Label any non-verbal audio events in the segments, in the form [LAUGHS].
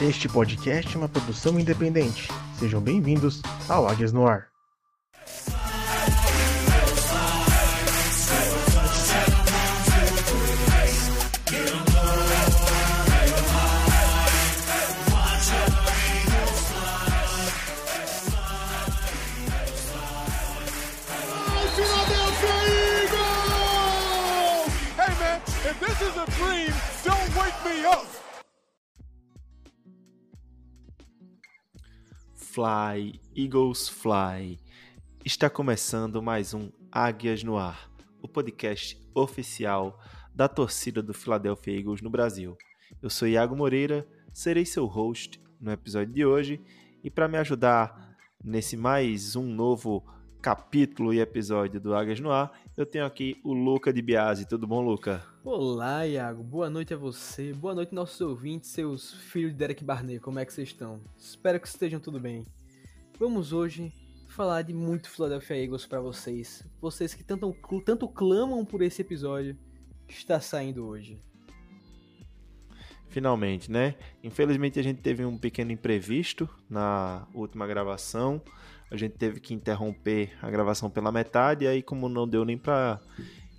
Este podcast é uma produção independente. Sejam bem-vindos ao Águias no Ar. Fly, Eagles Fly. Está começando mais um Águias no Ar, o podcast oficial da torcida do Philadelphia Eagles no Brasil. Eu sou Iago Moreira, serei seu host no episódio de hoje e para me ajudar nesse mais um novo capítulo e episódio do Águias no Ar, eu tenho aqui o Luca de Biasi. Tudo bom, Luca? Olá, Iago. Boa noite a você. Boa noite, nossos ouvintes, seus filhos de Derek Barney. Como é que vocês estão? Espero que estejam tudo bem. Vamos hoje falar de muito Philadelphia Eagles para vocês. Vocês que tanto, tanto clamam por esse episódio, está saindo hoje. Finalmente, né? Infelizmente a gente teve um pequeno imprevisto na última gravação. A gente teve que interromper a gravação pela metade, e aí, como não deu nem para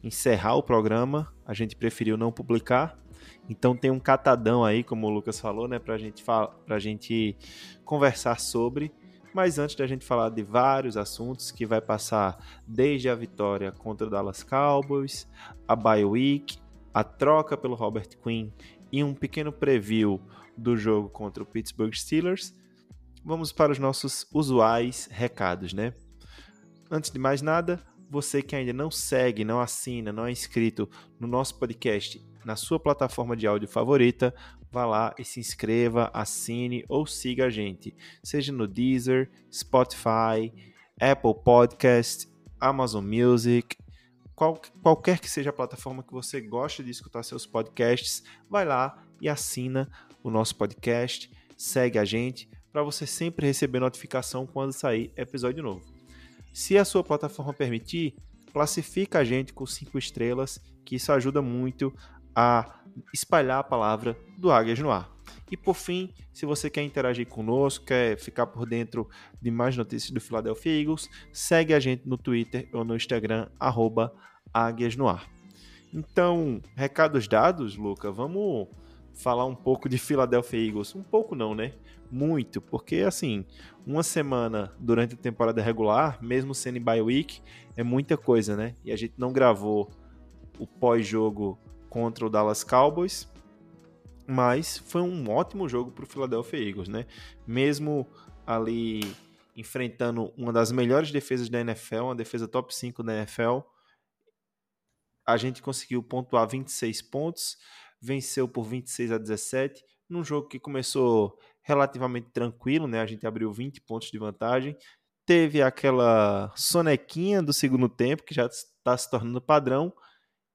encerrar o programa, a gente preferiu não publicar. Então tem um catadão aí, como o Lucas falou, né, pra gente, pra gente conversar sobre. Mas antes da gente falar de vários assuntos que vai passar desde a vitória contra o Dallas Cowboys, a bye week, a troca pelo Robert Quinn e um pequeno preview do jogo contra o Pittsburgh Steelers, vamos para os nossos usuais recados, né? Antes de mais nada, você que ainda não segue, não assina, não é inscrito no nosso podcast na sua plataforma de áudio favorita, vá lá e se inscreva, assine ou siga a gente, seja no Deezer, Spotify, Apple Podcast, Amazon Music, qual, qualquer que seja a plataforma que você gosta de escutar seus podcasts, vai lá e assina o nosso podcast, segue a gente para você sempre receber notificação quando sair episódio novo. Se a sua plataforma permitir, classifica a gente com cinco estrelas, que isso ajuda muito a espalhar a palavra do Águias no Ar. E por fim, se você quer interagir conosco, quer ficar por dentro de mais notícias do Philadelphia Eagles, segue a gente no Twitter ou no Instagram, arroba Águias no Ar. Então, recados dados, Luca, vamos falar um pouco de Philadelphia Eagles. Um pouco não, né? Muito, porque assim, uma semana durante a temporada regular, mesmo sendo em bye week, é muita coisa, né? E a gente não gravou o pós-jogo contra o Dallas Cowboys, mas foi um ótimo jogo para o Philadelphia Eagles, né? Mesmo ali enfrentando uma das melhores defesas da NFL, uma defesa top 5 da NFL, a gente conseguiu pontuar 26 pontos, venceu por 26 a 17, num jogo que começou relativamente tranquilo, né? A gente abriu 20 pontos de vantagem, teve aquela sonequinha do segundo tempo que já está se tornando padrão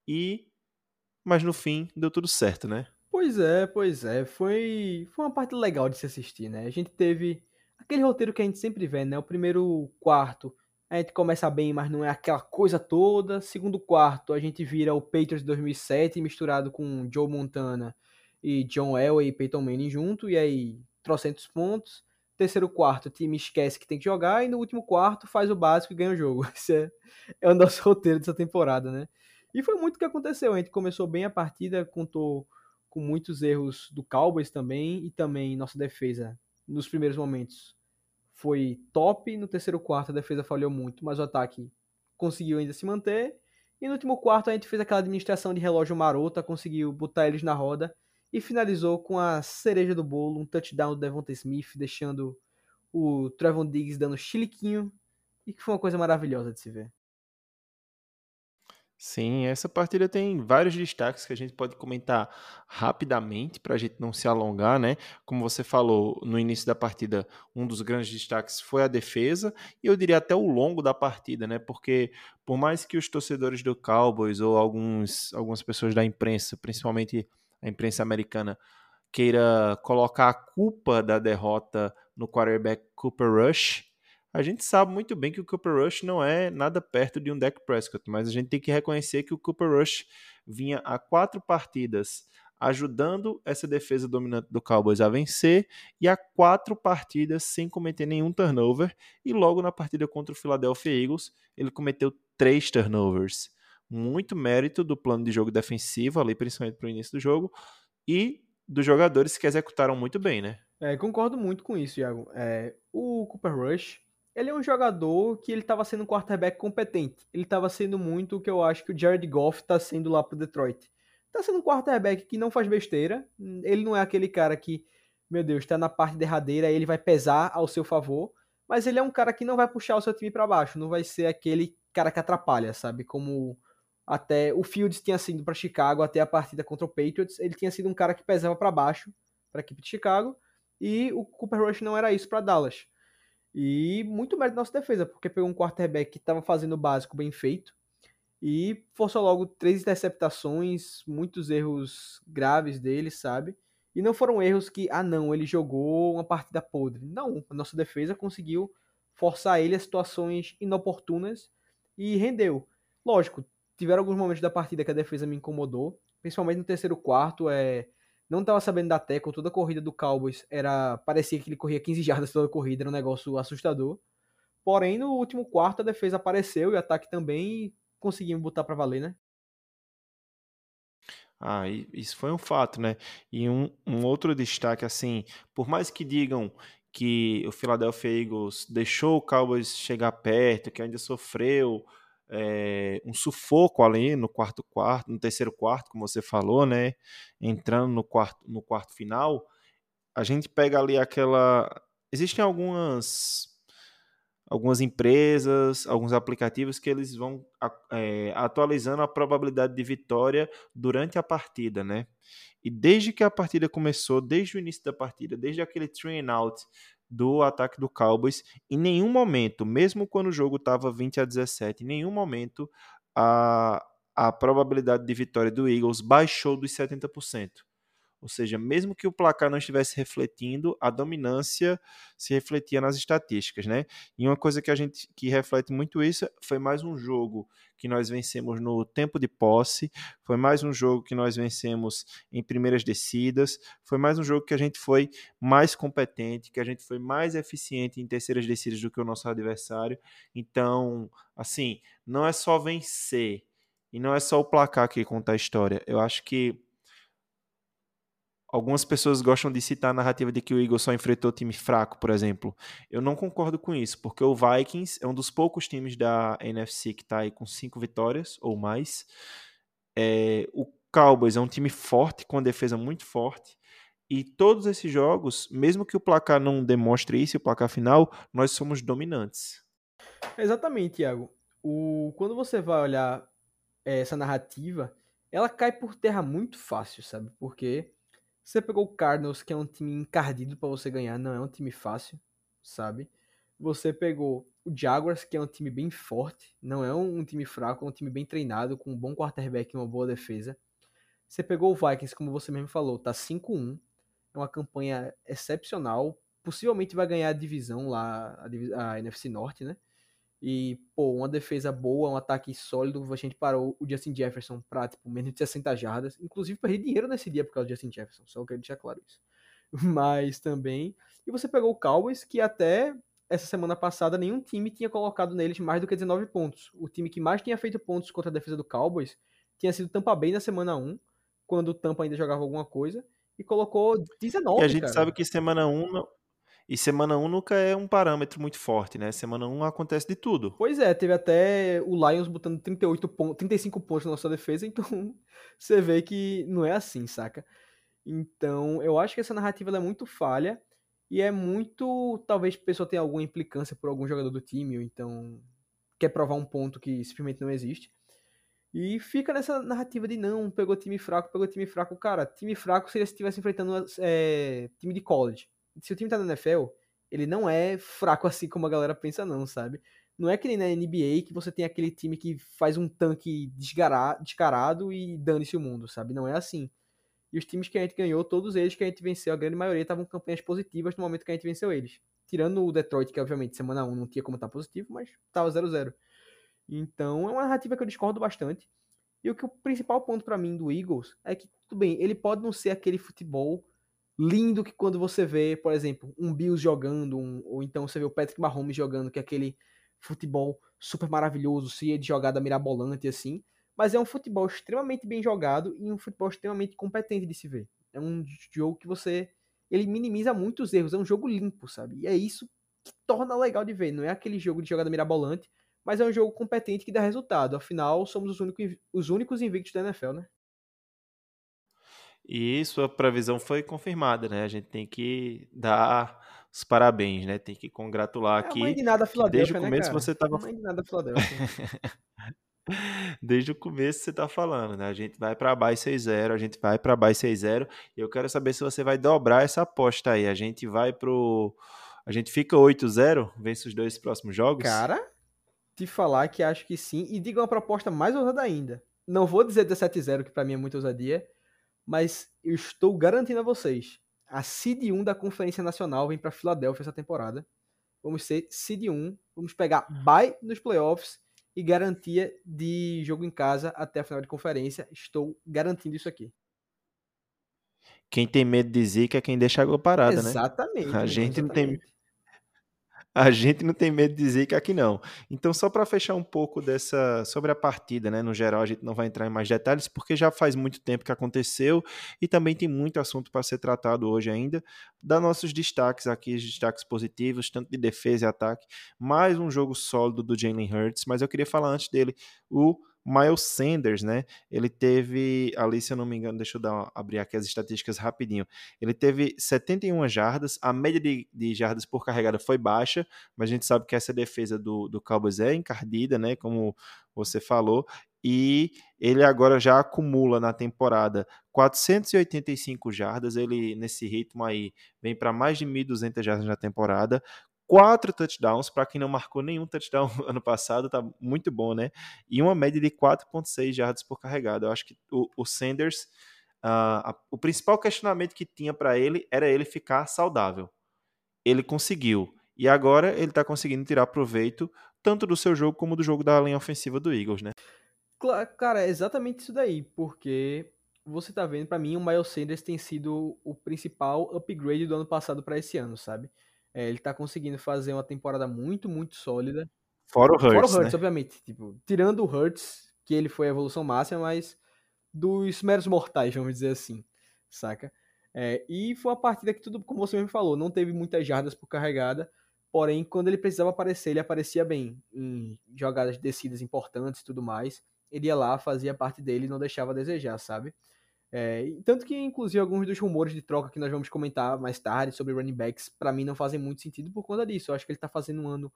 e mas no fim deu tudo certo, né? Pois é, pois é, foi foi uma parte legal de se assistir, né? A gente teve aquele roteiro que a gente sempre vê, né? O primeiro quarto a gente começa bem, mas não é aquela coisa toda. Segundo quarto, a gente vira o Patriots 2007 misturado com Joe Montana e John Elway e Peyton Manning junto, e aí trocentos pontos. Terceiro quarto, o time esquece que tem que jogar, e no último quarto faz o básico e ganha o jogo. [LAUGHS] Esse é, é o nosso [LAUGHS] roteiro dessa temporada, né? E foi muito o que aconteceu. A gente começou bem a partida, contou com muitos erros do Cowboys também, e também nossa defesa nos primeiros momentos foi top. No terceiro quarto a defesa falhou muito, mas o ataque conseguiu ainda se manter. E no último quarto a gente fez aquela administração de relógio marota, conseguiu botar eles na roda e finalizou com a cereja do bolo, um touchdown do Devonta Smith, deixando o Trevon Diggs dando chiliquinho e que foi uma coisa maravilhosa de se ver. Sim, essa partida tem vários destaques que a gente pode comentar rapidamente para a gente não se alongar, né? Como você falou no início da partida, um dos grandes destaques foi a defesa e eu diria até o longo da partida, né? Porque por mais que os torcedores do Cowboys ou alguns, algumas pessoas da imprensa, principalmente a imprensa americana, queira colocar a culpa da derrota no quarterback Cooper Rush, a gente sabe muito bem que o Cooper Rush não é nada perto de um Dak Prescott, mas a gente tem que reconhecer que o Cooper Rush vinha a quatro partidas ajudando essa defesa dominante do Cowboys a vencer e a quatro partidas sem cometer nenhum turnover. E logo na partida contra o Philadelphia Eagles, ele cometeu três turnovers. Muito mérito do plano de jogo defensivo, ali principalmente para o início do jogo, e dos jogadores que executaram muito bem, né? É, concordo muito com isso, Iago. É, o Cooper Rush, ele é um jogador que ele estava sendo um quarterback competente. Ele estava sendo muito o que eu acho que o Jared Goff está sendo lá para Detroit tá sendo um quarterback que não faz besteira. Ele não é aquele cara que, meu Deus, está na parte derradeira e ele vai pesar ao seu favor. Mas ele é um cara que não vai puxar o seu time para baixo. Não vai ser aquele cara que atrapalha, sabe? Como até o Fields tinha sido para Chicago até a partida contra o Patriots. Ele tinha sido um cara que pesava para baixo para a equipe de Chicago. E o Cooper Rush não era isso para Dallas. E muito mérito da nossa defesa, porque pegou um quarterback que estava fazendo o básico bem feito e forçou logo três interceptações, muitos erros graves dele, sabe? E não foram erros que, ah não, ele jogou uma partida podre. Não, a nossa defesa conseguiu forçar ele a situações inoportunas e rendeu. Lógico, tiveram alguns momentos da partida que a defesa me incomodou, principalmente no terceiro quarto, é não estava sabendo da tackle, toda a corrida do Cowboys era parecia que ele corria 15 jardas toda a corrida, era um negócio assustador. Porém, no último quarto a defesa apareceu e o ataque também conseguimos botar para valer, né? Ah, isso foi um fato, né? E um, um outro destaque, assim, por mais que digam que o Philadelphia Eagles deixou o Cowboys chegar perto, que ainda sofreu é, um sufoco ali no quarto quarto, no terceiro quarto, como você falou, né? Entrando no quarto, no quarto final, a gente pega ali aquela. Existem algumas algumas empresas, alguns aplicativos que eles vão é, atualizando a probabilidade de vitória durante a partida, né? E desde que a partida começou, desde o início da partida, desde aquele train out do ataque do Cowboys, em nenhum momento, mesmo quando o jogo estava 20 a 17, em nenhum momento a, a probabilidade de vitória do Eagles baixou dos 70%. Ou seja, mesmo que o placar não estivesse refletindo, a dominância se refletia nas estatísticas, né? E uma coisa que a gente que reflete muito isso foi mais um jogo que nós vencemos no tempo de posse, foi mais um jogo que nós vencemos em primeiras descidas, foi mais um jogo que a gente foi mais competente, que a gente foi mais eficiente em terceiras descidas do que o nosso adversário. Então, assim, não é só vencer e não é só o placar que conta a história. Eu acho que Algumas pessoas gostam de citar a narrativa de que o Eagles só enfrentou time fraco, por exemplo. Eu não concordo com isso, porque o Vikings é um dos poucos times da NFC que está aí com cinco vitórias ou mais. É, o Cowboys é um time forte, com a defesa muito forte. E todos esses jogos, mesmo que o placar não demonstre isso, o placar final, nós somos dominantes. Exatamente, Thiago. O, quando você vai olhar essa narrativa, ela cai por terra muito fácil, sabe? Porque você pegou o Cardinals, que é um time encardido para você ganhar, não é um time fácil, sabe? Você pegou o Jaguars, que é um time bem forte, não é um, time fraco, é um time bem treinado, com um bom quarterback e uma boa defesa. Você pegou o Vikings, como você mesmo falou, tá 5-1, é uma campanha excepcional, possivelmente vai ganhar a divisão lá, a, a NFC Norte, né? E, pô, uma defesa boa, um ataque sólido. A gente parou o Justin Jefferson pra, tipo, menos de 60 jardas. Inclusive, perdi dinheiro nesse dia por causa do Justin Jefferson. Só quero deixar claro isso. [LAUGHS] Mas também. E você pegou o Cowboys, que até essa semana passada nenhum time tinha colocado neles mais do que 19 pontos. O time que mais tinha feito pontos contra a defesa do Cowboys tinha sido Tampa Bay na semana 1, quando o Tampa ainda jogava alguma coisa, e colocou 19. E a gente cara. sabe que semana 1 não, e semana 1 nunca é um parâmetro muito forte, né? Semana 1 acontece de tudo. Pois é, teve até o Lions botando 38 pontos, 35 pontos na nossa defesa, então [LAUGHS] você vê que não é assim, saca? Então, eu acho que essa narrativa é muito falha e é muito. Talvez a pessoa tenha alguma implicância por algum jogador do time, ou então quer provar um ponto que simplesmente não existe. E fica nessa narrativa de não, pegou time fraco, pegou time fraco. Cara, time fraco seria se estivesse enfrentando é, time de college se o time tá na NFL, ele não é fraco [LAUGHS] assim como a galera pensa, não, sabe? Não é que nem na NBA que você tem aquele time que faz um tanque descarado e dane-se o mundo, sabe? Não é assim. E os times que a gente ganhou, todos eles que a gente venceu, a grande maioria estavam campanhas positivas no momento que a gente venceu eles. Tirando o Detroit, que obviamente semana 1 não tinha como estar positivo, mas tava 0-0. Então é uma narrativa que eu discordo bastante. E o que o principal ponto para mim do Eagles é que, tudo bem, ele pode não ser aquele futebol lindo que quando você vê, por exemplo, um Bills jogando, um, ou então você vê o Patrick Mahomes jogando, que é aquele futebol super maravilhoso, se de jogada mirabolante assim, mas é um futebol extremamente bem jogado e um futebol extremamente competente de se ver. É um jogo que você ele minimiza muito os erros, é um jogo limpo, sabe? E é isso que torna legal de ver, não é aquele jogo de jogada mirabolante, mas é um jogo competente que dá resultado. Afinal, somos os únicos, os únicos invictos da NFL, né? E sua previsão foi confirmada, né? A gente tem que dar os parabéns, né? Tem que congratular É aqui. mãe de nada Filadélfia, Desde o né, começo cara? você tava A mãe de nada Filadélfia. [LAUGHS] Desde o começo você tá falando, né? A gente vai para baixo 6-0, a gente vai para baixo 6-0. E eu quero saber se você vai dobrar essa aposta aí. A gente vai pro. A gente fica 8-0, vence os dois próximos jogos. Cara, te falar que acho que sim. E diga uma proposta mais ousada ainda. Não vou dizer 17-0, que pra mim é muita ousadia, mas eu estou garantindo a vocês. A Seed 1 da Conferência Nacional vem pra Filadélfia essa temporada. Vamos ser Seed 1, vamos pegar bye nos playoffs e garantia de jogo em casa até a final de conferência. Estou garantindo isso aqui. Quem tem medo de zica é quem deixa a água parada, né? exatamente. A meu, gente não tem- exatamente. [LAUGHS] A gente não tem medo de dizer que aqui não. Então, só para fechar um pouco dessa sobre a partida, né? No geral, a gente não vai entrar em mais detalhes, porque já faz muito tempo que aconteceu e também tem muito assunto para ser tratado hoje ainda. Dar nossos destaques aqui, destaques positivos, tanto de defesa e ataque. Mais um jogo sólido do Jalen Hurts, mas eu queria falar antes dele o Miles Sanders, né? Ele teve, ali, se eu não me engano, deixa eu dar, abrir aqui as estatísticas rapidinho. Ele teve 71 jardas, a média de, de jardas por carregada foi baixa, mas a gente sabe que essa defesa do, do Cowboys é encardida, né? Como você falou. E ele agora já acumula na temporada 485 jardas. Ele, nesse ritmo aí, vem para mais de 1.200 jardas na temporada. Quatro touchdowns, para quem não marcou nenhum touchdown [LAUGHS] ano passado, tá muito bom, né? E uma média de 4,6 jardas por carregada. Eu acho que o, o Sanders, ah, a- o principal questionamento que tinha para ele era ele ficar saudável. Ele conseguiu. E agora ele está conseguindo tirar proveito tanto do seu jogo como do jogo da linha ofensiva do Eagles, né? Cara, é exatamente isso daí, porque você tá vendo, pra mim, o Miles Sanders tem sido o principal upgrade do ano passado pra esse ano, sabe? É, ele tá conseguindo fazer uma temporada muito, muito sólida. Fora o Hurts, Fora o Hurts, né? obviamente. Tipo, tirando o Hurts, que ele foi a evolução máxima, mas dos meros mortais, vamos dizer assim, saca? É, e foi uma partida que tudo, como você mesmo falou, não teve muitas jardas por carregada, porém, quando ele precisava aparecer, ele aparecia bem em jogadas descidas importantes e tudo mais. Ele ia lá, fazia parte dele e não deixava a desejar, sabe? É, tanto que, inclusive, alguns dos rumores de troca que nós vamos comentar mais tarde sobre running backs, pra mim não fazem muito sentido por conta disso. Eu acho que ele tá fazendo um ano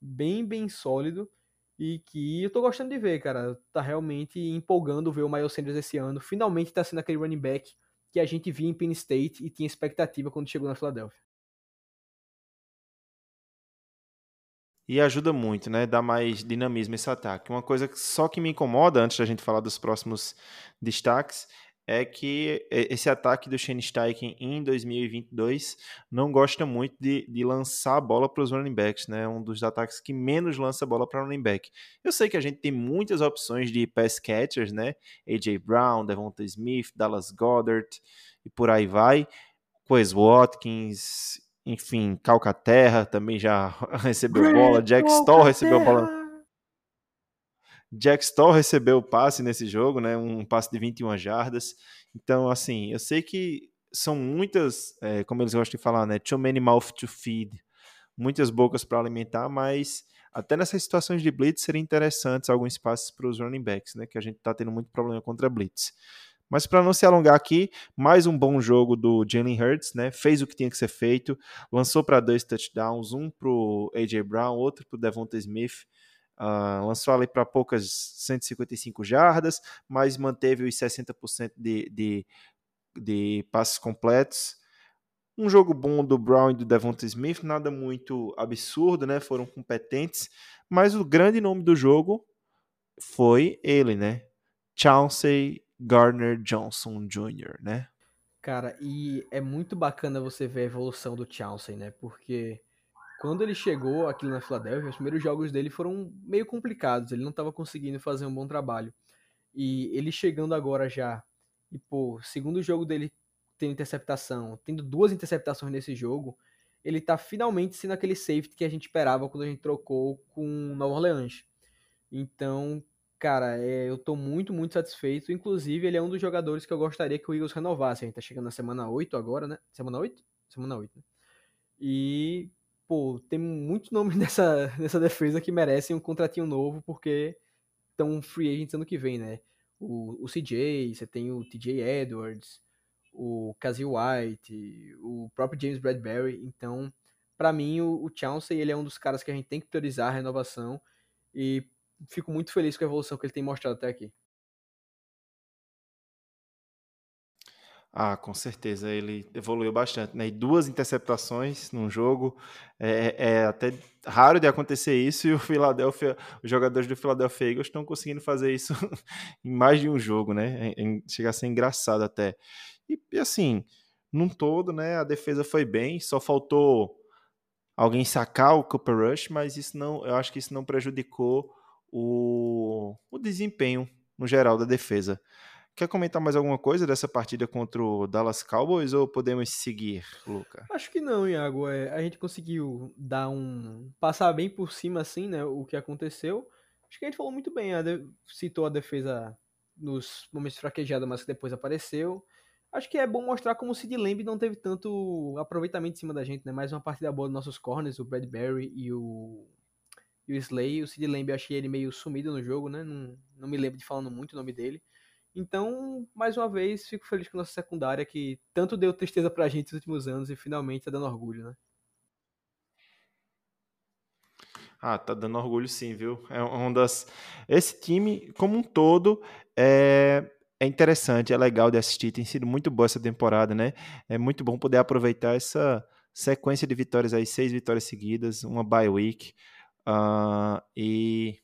bem, bem sólido e que eu tô gostando de ver, cara. Tá realmente empolgando ver o Miles Sanders esse ano. Finalmente tá sendo aquele running back que a gente via em Penn State e tinha expectativa quando chegou na Filadélfia. E ajuda muito, né? Dá mais dinamismo esse ataque. Uma coisa só que me incomoda, antes da gente falar dos próximos destaques, é que esse ataque do Shane Steichen em 2022 não gosta muito de, de lançar a bola para os running backs, né? Um dos ataques que menos lança a bola para running back. Eu sei que a gente tem muitas opções de pass catchers, né? AJ Brown, Devonta Smith, Dallas Goddard e por aí vai. Quez Watkins, enfim, Calcaterra também já [LAUGHS] recebeu bola, Jack Stoll recebeu bola. Jack Stoll recebeu o passe nesse jogo, né? Um passe de 21 jardas. Então, assim, eu sei que são muitas, é, como eles gostam de falar, né? Too many mouth to feed. Muitas bocas para alimentar, mas até nessas situações de blitz seriam interessantes alguns passes para os running backs, né? Que a gente está tendo muito problema contra blitz. Mas para não se alongar aqui, mais um bom jogo do Jalen Hurts, né? Fez o que tinha que ser feito, lançou para dois touchdowns, um para o AJ Brown, outro para o Devonta Smith. Uh, lançou ali para poucas 155 jardas, mas manteve os 60% de, de, de passes completos. Um jogo bom do Brown e do Devonta Smith, nada muito absurdo, né? Foram competentes, mas o grande nome do jogo foi ele, né? Chauncey Gardner Johnson Jr., né? Cara, e é muito bacana você ver a evolução do Chauncey, né? Porque quando ele chegou aqui na Filadélfia, os primeiros jogos dele foram meio complicados, ele não estava conseguindo fazer um bom trabalho. E ele chegando agora já, e pô, segundo jogo dele tendo interceptação, tendo duas interceptações nesse jogo, ele tá finalmente sendo aquele safety que a gente esperava quando a gente trocou com Nova Orleans. Então, cara, é, eu tô muito, muito satisfeito. Inclusive, ele é um dos jogadores que eu gostaria que o Eagles renovasse. A gente tá chegando na semana 8 agora, né? Semana 8? Semana 8, né? E, pô, tem muitos [LAUGHS] nomes nessa, nessa defesa que merecem um contratinho novo, porque estão free agents ano que vem, né? O, o CJ, você tem o TJ Edwards, o Casey White, o próprio James Bradbury. Então, para mim, o, o Chauncey ele é um dos caras que a gente tem que priorizar a renovação e fico muito feliz com a evolução que ele tem mostrado até aqui. Ah, com certeza, ele evoluiu bastante, né? E duas interceptações num jogo, é, é, até raro de acontecer isso, e o Philadelphia, os jogadores do Philadelphia Eagles estão conseguindo fazer isso [LAUGHS] em mais de um jogo, né? É, é, chega a ser engraçado até. E, e, assim, num todo, né, a defesa foi bem, só faltou alguém sacar o Cooper Rush, mas isso não, eu acho que isso não prejudicou o, o desempenho no geral da defesa. Quer comentar mais alguma coisa dessa partida contra o Dallas Cowboys ou podemos seguir, Luca? Acho que não, Iago. É, a gente conseguiu dar um. passar bem por cima, assim, né? O que aconteceu. Acho que a gente falou muito bem. A de... citou a defesa nos momentos fraquejada, mas que depois apareceu. Acho que é bom mostrar como o Sid Lamb não teve tanto aproveitamento em cima da gente, né? Mais uma partida boa dos nossos corners, o Bradbury e o, e o Slay. O Sid Lamb achei ele meio sumido no jogo, né? Não, não me lembro de falando muito o nome dele. Então, mais uma vez, fico feliz com a nossa secundária que tanto deu tristeza pra gente nos últimos anos e finalmente tá dando orgulho, né? Ah, tá dando orgulho sim, viu? É um das. Esse time, como um todo, é é interessante, é legal de assistir, tem sido muito boa essa temporada, né? É muito bom poder aproveitar essa sequência de vitórias aí, seis vitórias seguidas, uma bye week, uh, e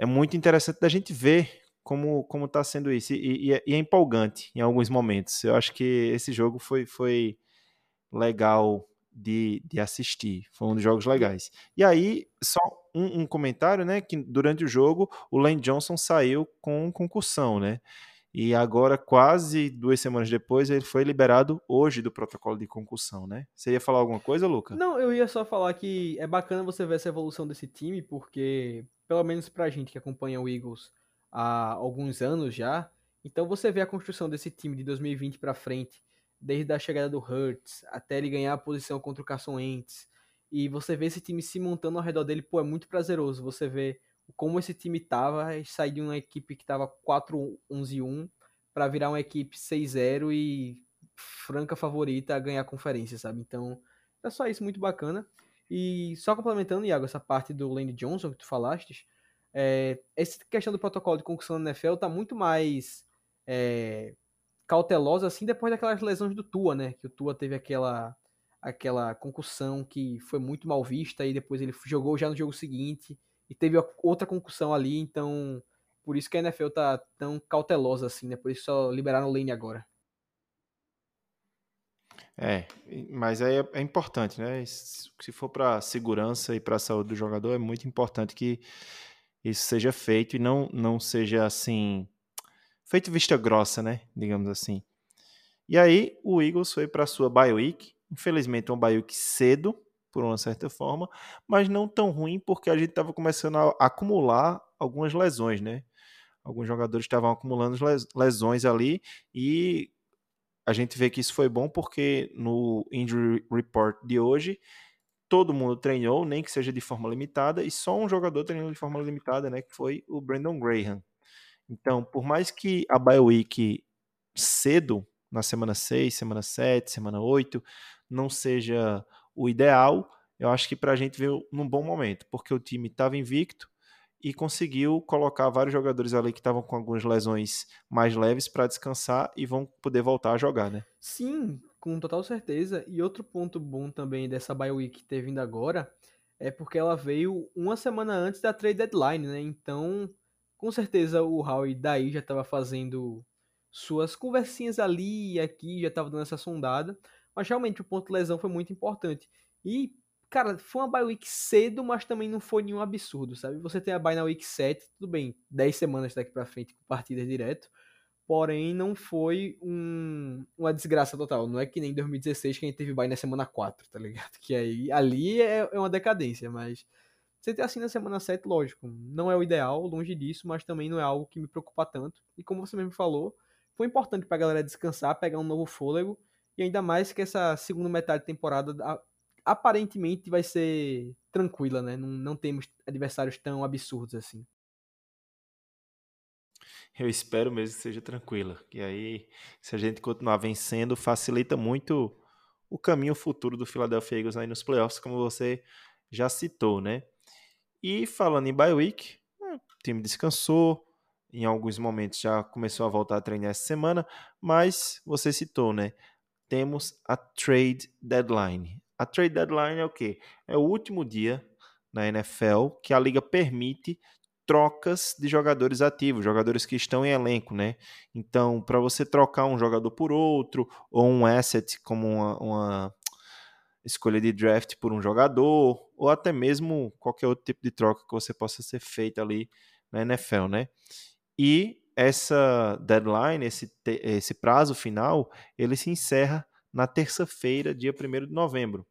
é muito interessante da gente ver como como está sendo isso, e, e, é, e, é, empolgante em alguns momentos. Eu acho que esse jogo foi, foi legal de, de assistir, foi um dos jogos legais. E aí, só um, um, comentário, né? Que durante o jogo o Lane Johnson saiu com concussão, né? E agora, quase duas semanas depois, ele foi liberado hoje do protocolo de concussão, né? Você ia falar alguma coisa, Luca? Não, eu ia só falar que é bacana você ver essa evolução desse time, porque, pelo menos pra gente que acompanha o Eagles há alguns anos já, então você vê a construção desse time de 2020 para frente, desde a chegada do Hurts até ele ganhar a posição contra o Carson Wentz, e você vê esse time se montando ao redor dele, pô, é muito prazeroso. Você vê como esse time tava, sair de uma equipe que tava 4-11-1 para virar uma equipe 6-0 e franca favorita a ganhar a conferência, sabe? Então, é só isso, muito bacana. E só complementando, Iago, essa parte do Lane Johnson que tu falaste, é, essa questão do protocolo de concussão na NFL tá muito mais é, cautelosa assim depois daquelas lesões do Tua, né? Que o Tua teve aquela aquela concussão que foi muito mal vista e depois ele jogou já no jogo seguinte e teve outra concussão ali, então por isso que a NFL tá tão cautelosa assim, né? Por isso só liberaram o Lane agora. É, mas é, é importante, né? Se for para segurança e para saúde do jogador, é muito importante que isso seja feito e não, não seja assim feito vista grossa, né? Digamos assim. E aí o Eagles foi para sua bye week Infelizmente, um Bayuk cedo, por uma certa forma, mas não tão ruim porque a gente estava começando a acumular algumas lesões, né? Alguns jogadores estavam acumulando lesões ali e a gente vê que isso foi bom porque no injury report de hoje todo mundo treinou, nem que seja de forma limitada, e só um jogador treinou de forma limitada, né, que foi o Brandon Graham. Então, por mais que a bye week cedo, na semana 6, semana 7, semana 8, não seja o ideal, eu acho que para a gente veio num bom momento, porque o time estava invicto e conseguiu colocar vários jogadores ali que estavam com algumas lesões mais leves para descansar e vão poder voltar a jogar, né? Sim, com total certeza. E outro ponto bom também dessa bye week ter vindo agora é porque ela veio uma semana antes da trade deadline, né? Então, com certeza o Howie daí já estava fazendo suas conversinhas ali e aqui, já estava dando essa sondada. Mas realmente o ponto lesão foi muito importante. E cara, foi uma bye week cedo, mas também não foi nenhum absurdo, sabe? Você tem a bye na week 7, tudo bem, 10 semanas daqui pra frente com partidas direto, porém não foi um, uma desgraça total. Não é que nem 2016 que a gente teve bye na semana 4, tá ligado? [LAUGHS] Que aí, ali é, é uma decadência, mas você ter assim na semana 7, lógico, não é o ideal, longe disso, mas também não é algo que me preocupa tanto. E como você mesmo falou, foi importante pra galera descansar, pegar um novo fôlego, e ainda mais que essa segunda metade de temporada aparentemente vai ser tranquila, né? Não, não temos adversários tão absurdos assim. Eu espero mesmo que seja tranquila. E aí, se a gente continuar vencendo, facilita muito o caminho futuro do Philadelphia Eagles aí nos playoffs, como você já citou, né? E falando em bye week, o time descansou, em alguns momentos já começou a voltar a treinar essa semana, mas você citou, né? Temos a trade deadline. A trade deadline é o quê? É o último dia na NFL que a liga permite trocas de jogadores ativos, jogadores que estão em elenco, né? Então, para você trocar um jogador por outro, ou um asset como uma, uma, escolha de draft por um jogador, ou até mesmo qualquer outro tipo de troca que você possa ser feita ali na NFL, né? E essa deadline, esse, esse prazo final, ele se encerra na terça-feira, dia 1 de novembro.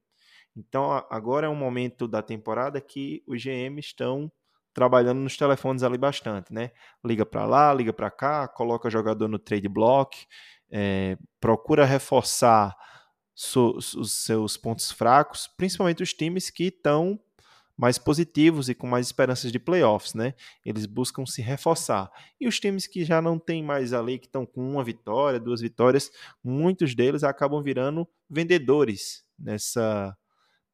Então agora é um momento da temporada que os GM estão trabalhando nos telefones ali bastante, né? Liga para lá, liga para cá, coloca jogador no trade block, é, procura reforçar so, os seus pontos fracos, principalmente os times que estão mais positivos e com mais esperanças de playoffs, né? Eles buscam se reforçar. E os times que já não têm mais ali, que estão com uma vitória, duas vitórias, muitos deles acabam virando vendedores nessa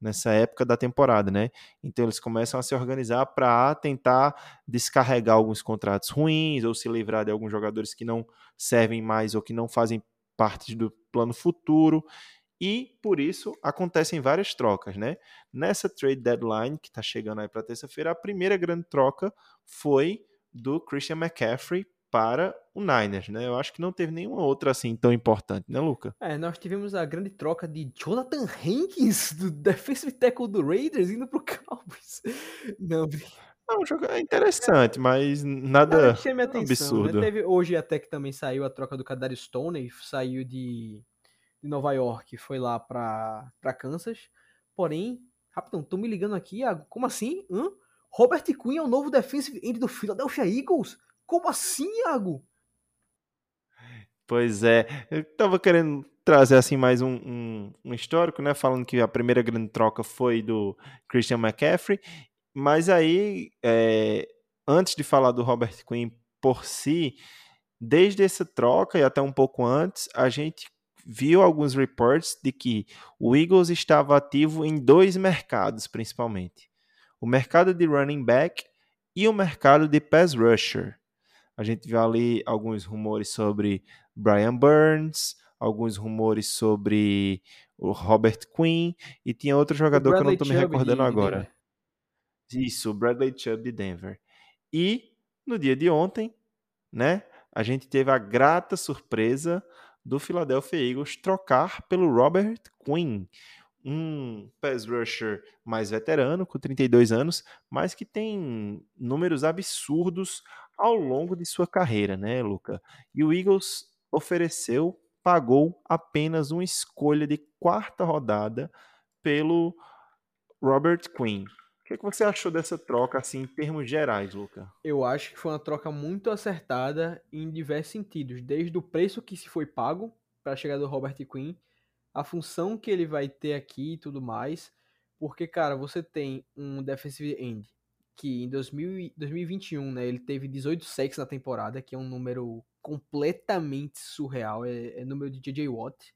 nessa época da temporada, né? Então eles começam a se organizar para tentar descarregar alguns contratos ruins ou se livrar de alguns jogadores que não servem mais ou que não fazem parte do plano futuro e por isso acontecem várias trocas, né? Nessa trade deadline que está chegando aí para terça-feira, a primeira grande troca foi do Christian McCaffrey para o Niners, né? Eu acho que não teve nenhuma outra assim tão importante, né, Luca? É, nós tivemos a grande troca de Jonathan Hankins, do defensive tackle do Raiders, indo pro [LAUGHS] Cowboys. Não, não, o jogo é interessante, mas nada atenção, né? absurdo. Né? Teve, hoje até que também saiu a troca do Kadari Stone, saiu de de Nova York foi lá pra, pra Kansas. Porém, rapidão, tô me ligando aqui, como assim? Hã? Robert Quinn é o novo defensive end do Philadelphia Eagles? Como assim, Iago? Pois é, eu tava querendo trazer assim mais um, um, um, histórico, né? Falando que a primeira grande troca foi do Christian McCaffrey, mas aí, é, antes de falar do Robert Quinn por si, desde essa troca e até um pouco antes, a gente viu alguns reports de que o Eagles estava ativo em dois mercados, principalmente: o mercado de running back e o mercado de pass rusher. A gente viu ali alguns rumores sobre Brian Burns, alguns rumores sobre o Robert Quinn e tinha outro jogador que eu não estou me recordando de, agora. De Isso, Bradley Chubb de Denver. E no dia de ontem, né, a gente teve a grata surpresa do Philadelphia Eagles trocar pelo Robert Quinn, um pass rusher mais veterano, com 32 anos, mas que tem números absurdos ao longo de sua carreira, né, Luca? E o Eagles ofereceu, pagou apenas uma escolha de quarta rodada pelo Robert Quinn. O que, é que você achou dessa troca, assim, em termos gerais, Luca? Eu acho que foi uma troca muito acertada em diversos sentidos. Desde o preço que se foi pago para a chegada do Robert Quinn, a função que ele vai ter aqui e tudo mais. Porque, cara, você tem um defensive end que em 2000, 2021, né, ele teve 18 sacks na temporada, que é um número completamente surreal, é, é número de J.J. Watt,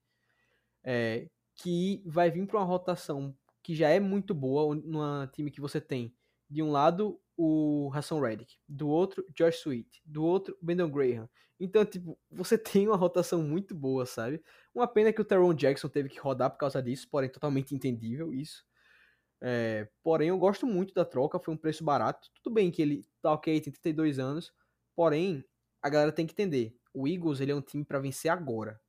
é, que vai vir para uma rotação que já é muito boa num time que você tem, de um lado, o Hassan Reddick, do outro, Josh Sweet, do outro, Brandon Graham. Então, tipo, você [LAUGHS] tem uma rotação muito boa, sabe? Uma pena que o Teron Jackson teve que rodar por causa disso, porém, totalmente entendível isso. É, porém, eu gosto muito da troca, foi um preço barato. Tudo bem que ele tá ok, tem 32 anos, porém, a galera tem que entender. O Eagles, ele é um time para vencer agora.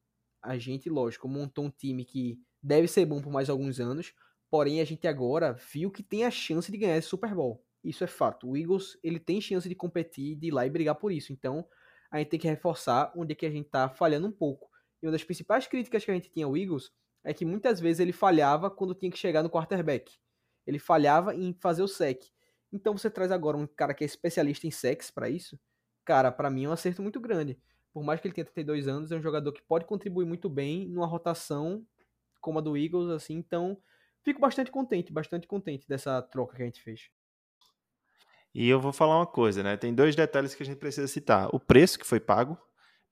A gente, lógico, montou um time que deve ser bom por mais alguns anos, Porém, a gente agora viu que tem a chance de ganhar esse Super Bowl. Isso é fato. O Eagles, ele tem chance de competir, de ir lá e brigar por isso. Então, a gente tem que reforçar onde é que a gente tá falhando um pouco. E uma das principais críticas que a gente tinha ao Eagles é que muitas vezes ele falhava quando tinha que chegar no quarterback. Ele falhava em fazer o sec. Então você traz agora um cara que é especialista em sex para isso. Cara, para mim é um acerto muito grande. Por mais que ele tenha 32 anos, é um jogador que pode contribuir muito bem numa rotação como a do Eagles, assim. Então, fico bastante contente, bastante contente dessa troca que a gente fez. E eu vou falar uma coisa, né? Tem dois detalhes que a gente precisa citar. O preço que foi pago,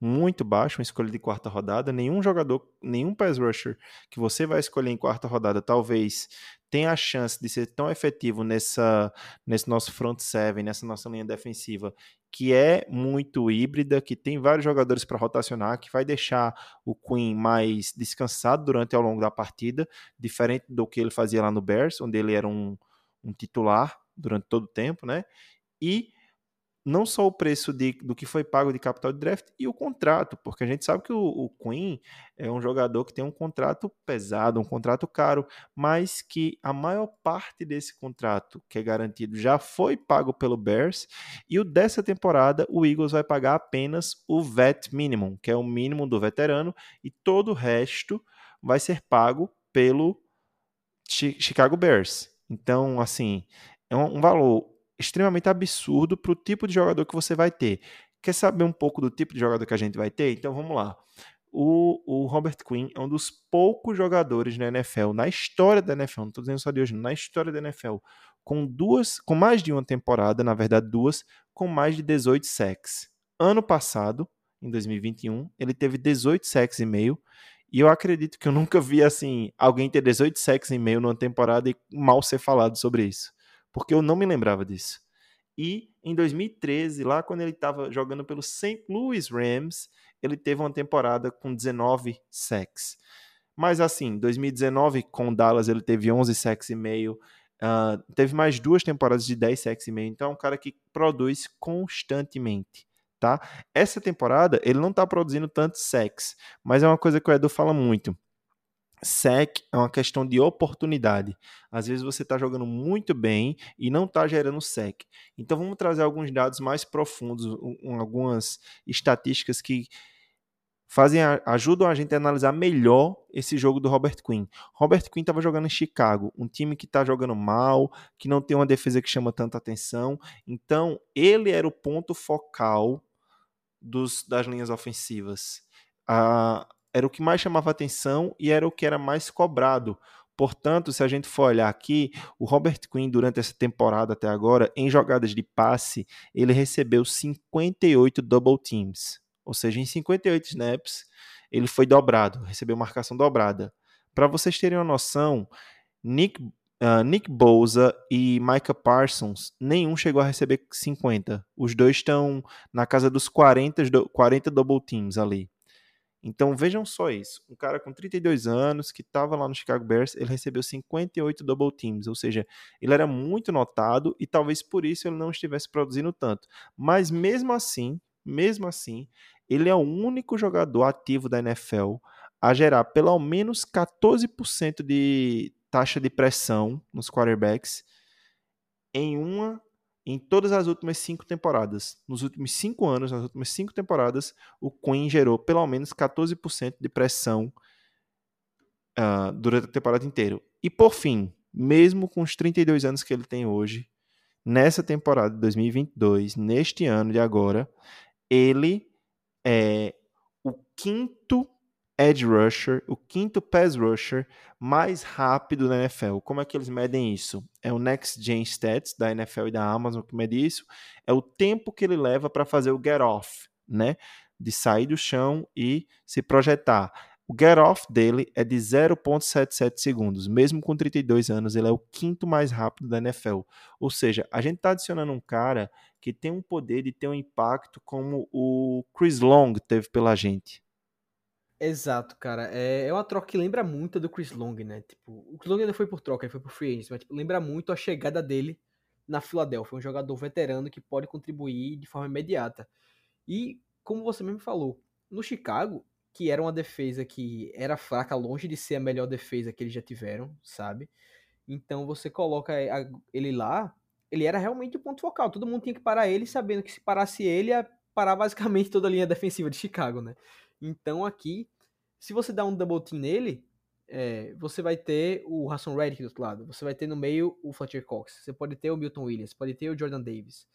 muito baixo, uma escolha de quarta rodada. Nenhum jogador, nenhum pass rusher que você vai escolher em quarta rodada, talvez tenha a chance de ser tão efetivo nessa, nesse nosso front seven, nessa nossa linha defensiva, que é muito híbrida, que tem vários jogadores para rotacionar, que vai deixar o Queen mais descansado durante ao longo da partida, diferente do que ele fazia lá no Bears, onde ele era um, um titular durante todo o tempo, né? E não só o preço de, do que foi pago de capital de draft e o contrato, porque a gente sabe que o, o, Queen é um jogador que tem um contrato pesado, um contrato caro, mas que a maior parte desse contrato que é garantido já foi pago pelo Bears e o dessa temporada o Eagles vai pagar apenas o vet minimum, que é o mínimo do veterano, e todo o resto vai ser pago pelo Chicago Bears. Então, assim, é um valor extremamente absurdo para o tipo de jogador que você vai ter. Quer saber um pouco do tipo de jogador que a gente vai ter? Então vamos lá. O, o Robert Quinn é um dos poucos jogadores na NFL, na história da NFL, não estou dizendo só de hoje, na história da NFL, com duas, com mais de uma temporada, na verdade duas, com mais de 18 sacks. Ano passado, em 2021, ele teve 18 sacks e meio, e eu acredito que eu nunca vi assim alguém ter 18 sacks e meio numa temporada e mal ser falado sobre isso porque eu não me lembrava disso. E em 2013, lá quando ele estava jogando pelo St. Louis Rams, ele teve uma temporada com 19 sacks. Mas assim, 2019 com o Dallas ele teve 11 sacks e meio, uh, teve mais duas temporadas de 10 sacks e meio. Então é um cara que produz constantemente, tá? Essa temporada ele não está produzindo tantos sacks, mas é uma coisa que o Edu fala muito SEC é uma questão de oportunidade. Às vezes você está jogando muito bem e não está gerando SEC. Então vamos trazer alguns dados mais profundos, um, algumas estatísticas que fazem ajudam a gente a analisar melhor esse jogo do Robert Quinn. Robert Quinn estava jogando em Chicago, um time que está jogando mal, que não tem uma defesa que chama tanta atenção. Então ele era o ponto focal dos, das linhas ofensivas. A, era o que mais chamava atenção e era o que era mais cobrado. Portanto, se a gente for olhar aqui, o Robert Quinn, durante essa temporada até agora, em jogadas de passe, ele recebeu 58 double teams. Ou seja, em 58 snaps, ele foi dobrado, recebeu marcação dobrada. Para vocês terem uma noção, Nick, uh, Nick Bosa e Micah Parsons, nenhum chegou a receber 50. Os dois estão na casa dos 40, 40 double teams ali. Então vejam só isso. Um cara com 32 anos que estava lá no Chicago Bears, ele recebeu 58 double teams, ou seja, ele era muito notado e talvez por isso ele não estivesse produzindo tanto. Mas mesmo assim, mesmo assim, ele é o único jogador ativo da NFL a gerar pelo menos 14% de taxa de pressão nos quarterbacks em uma em todas as últimas cinco temporadas. Nos últimos cinco anos, nas últimas cinco temporadas, o Queen gerou pelo menos 14% de pressão uh, durante a temporada inteira. E por fim, mesmo com os 32 anos que ele tem hoje, nessa temporada de 2022, neste ano de agora, ele é o quinto edge rusher, o quinto pass rusher mais rápido da NFL. Como é que eles medem isso? É o Next Gen Stats da NFL e da Amazon que mede isso. É o tempo que ele leva para fazer o get off, né? De sair do chão e se projetar. O get off dele é de 0.77 segundos. Mesmo com 32 anos, ele é o quinto mais rápido da NFL. Ou seja, a gente está adicionando um cara que tem um poder de ter um impacto como o Chris Long teve pela gente Exato, cara. É, é uma troca que lembra muito do Chris Long, né? Tipo, o Chris Long ainda foi por troca, ele foi por free agents, mas tipo, lembra muito a chegada dele na Filadélfia, um jogador veterano que pode contribuir de forma imediata. E, como você mesmo falou, no Chicago, que era uma defesa que era fraca, longe de ser a melhor defesa que eles já tiveram, sabe? Então você coloca ele lá, ele era realmente o ponto focal. Todo mundo tinha que parar ele, sabendo que se parasse ele, ia parar basicamente toda a linha defensiva de Chicago, né? Então aqui, se você dá um double team nele, é, você vai ter o Hassan Reddick do outro lado, você vai ter no meio o Fletcher Cox, você pode ter o Milton Williams, pode ter o Jordan Davis,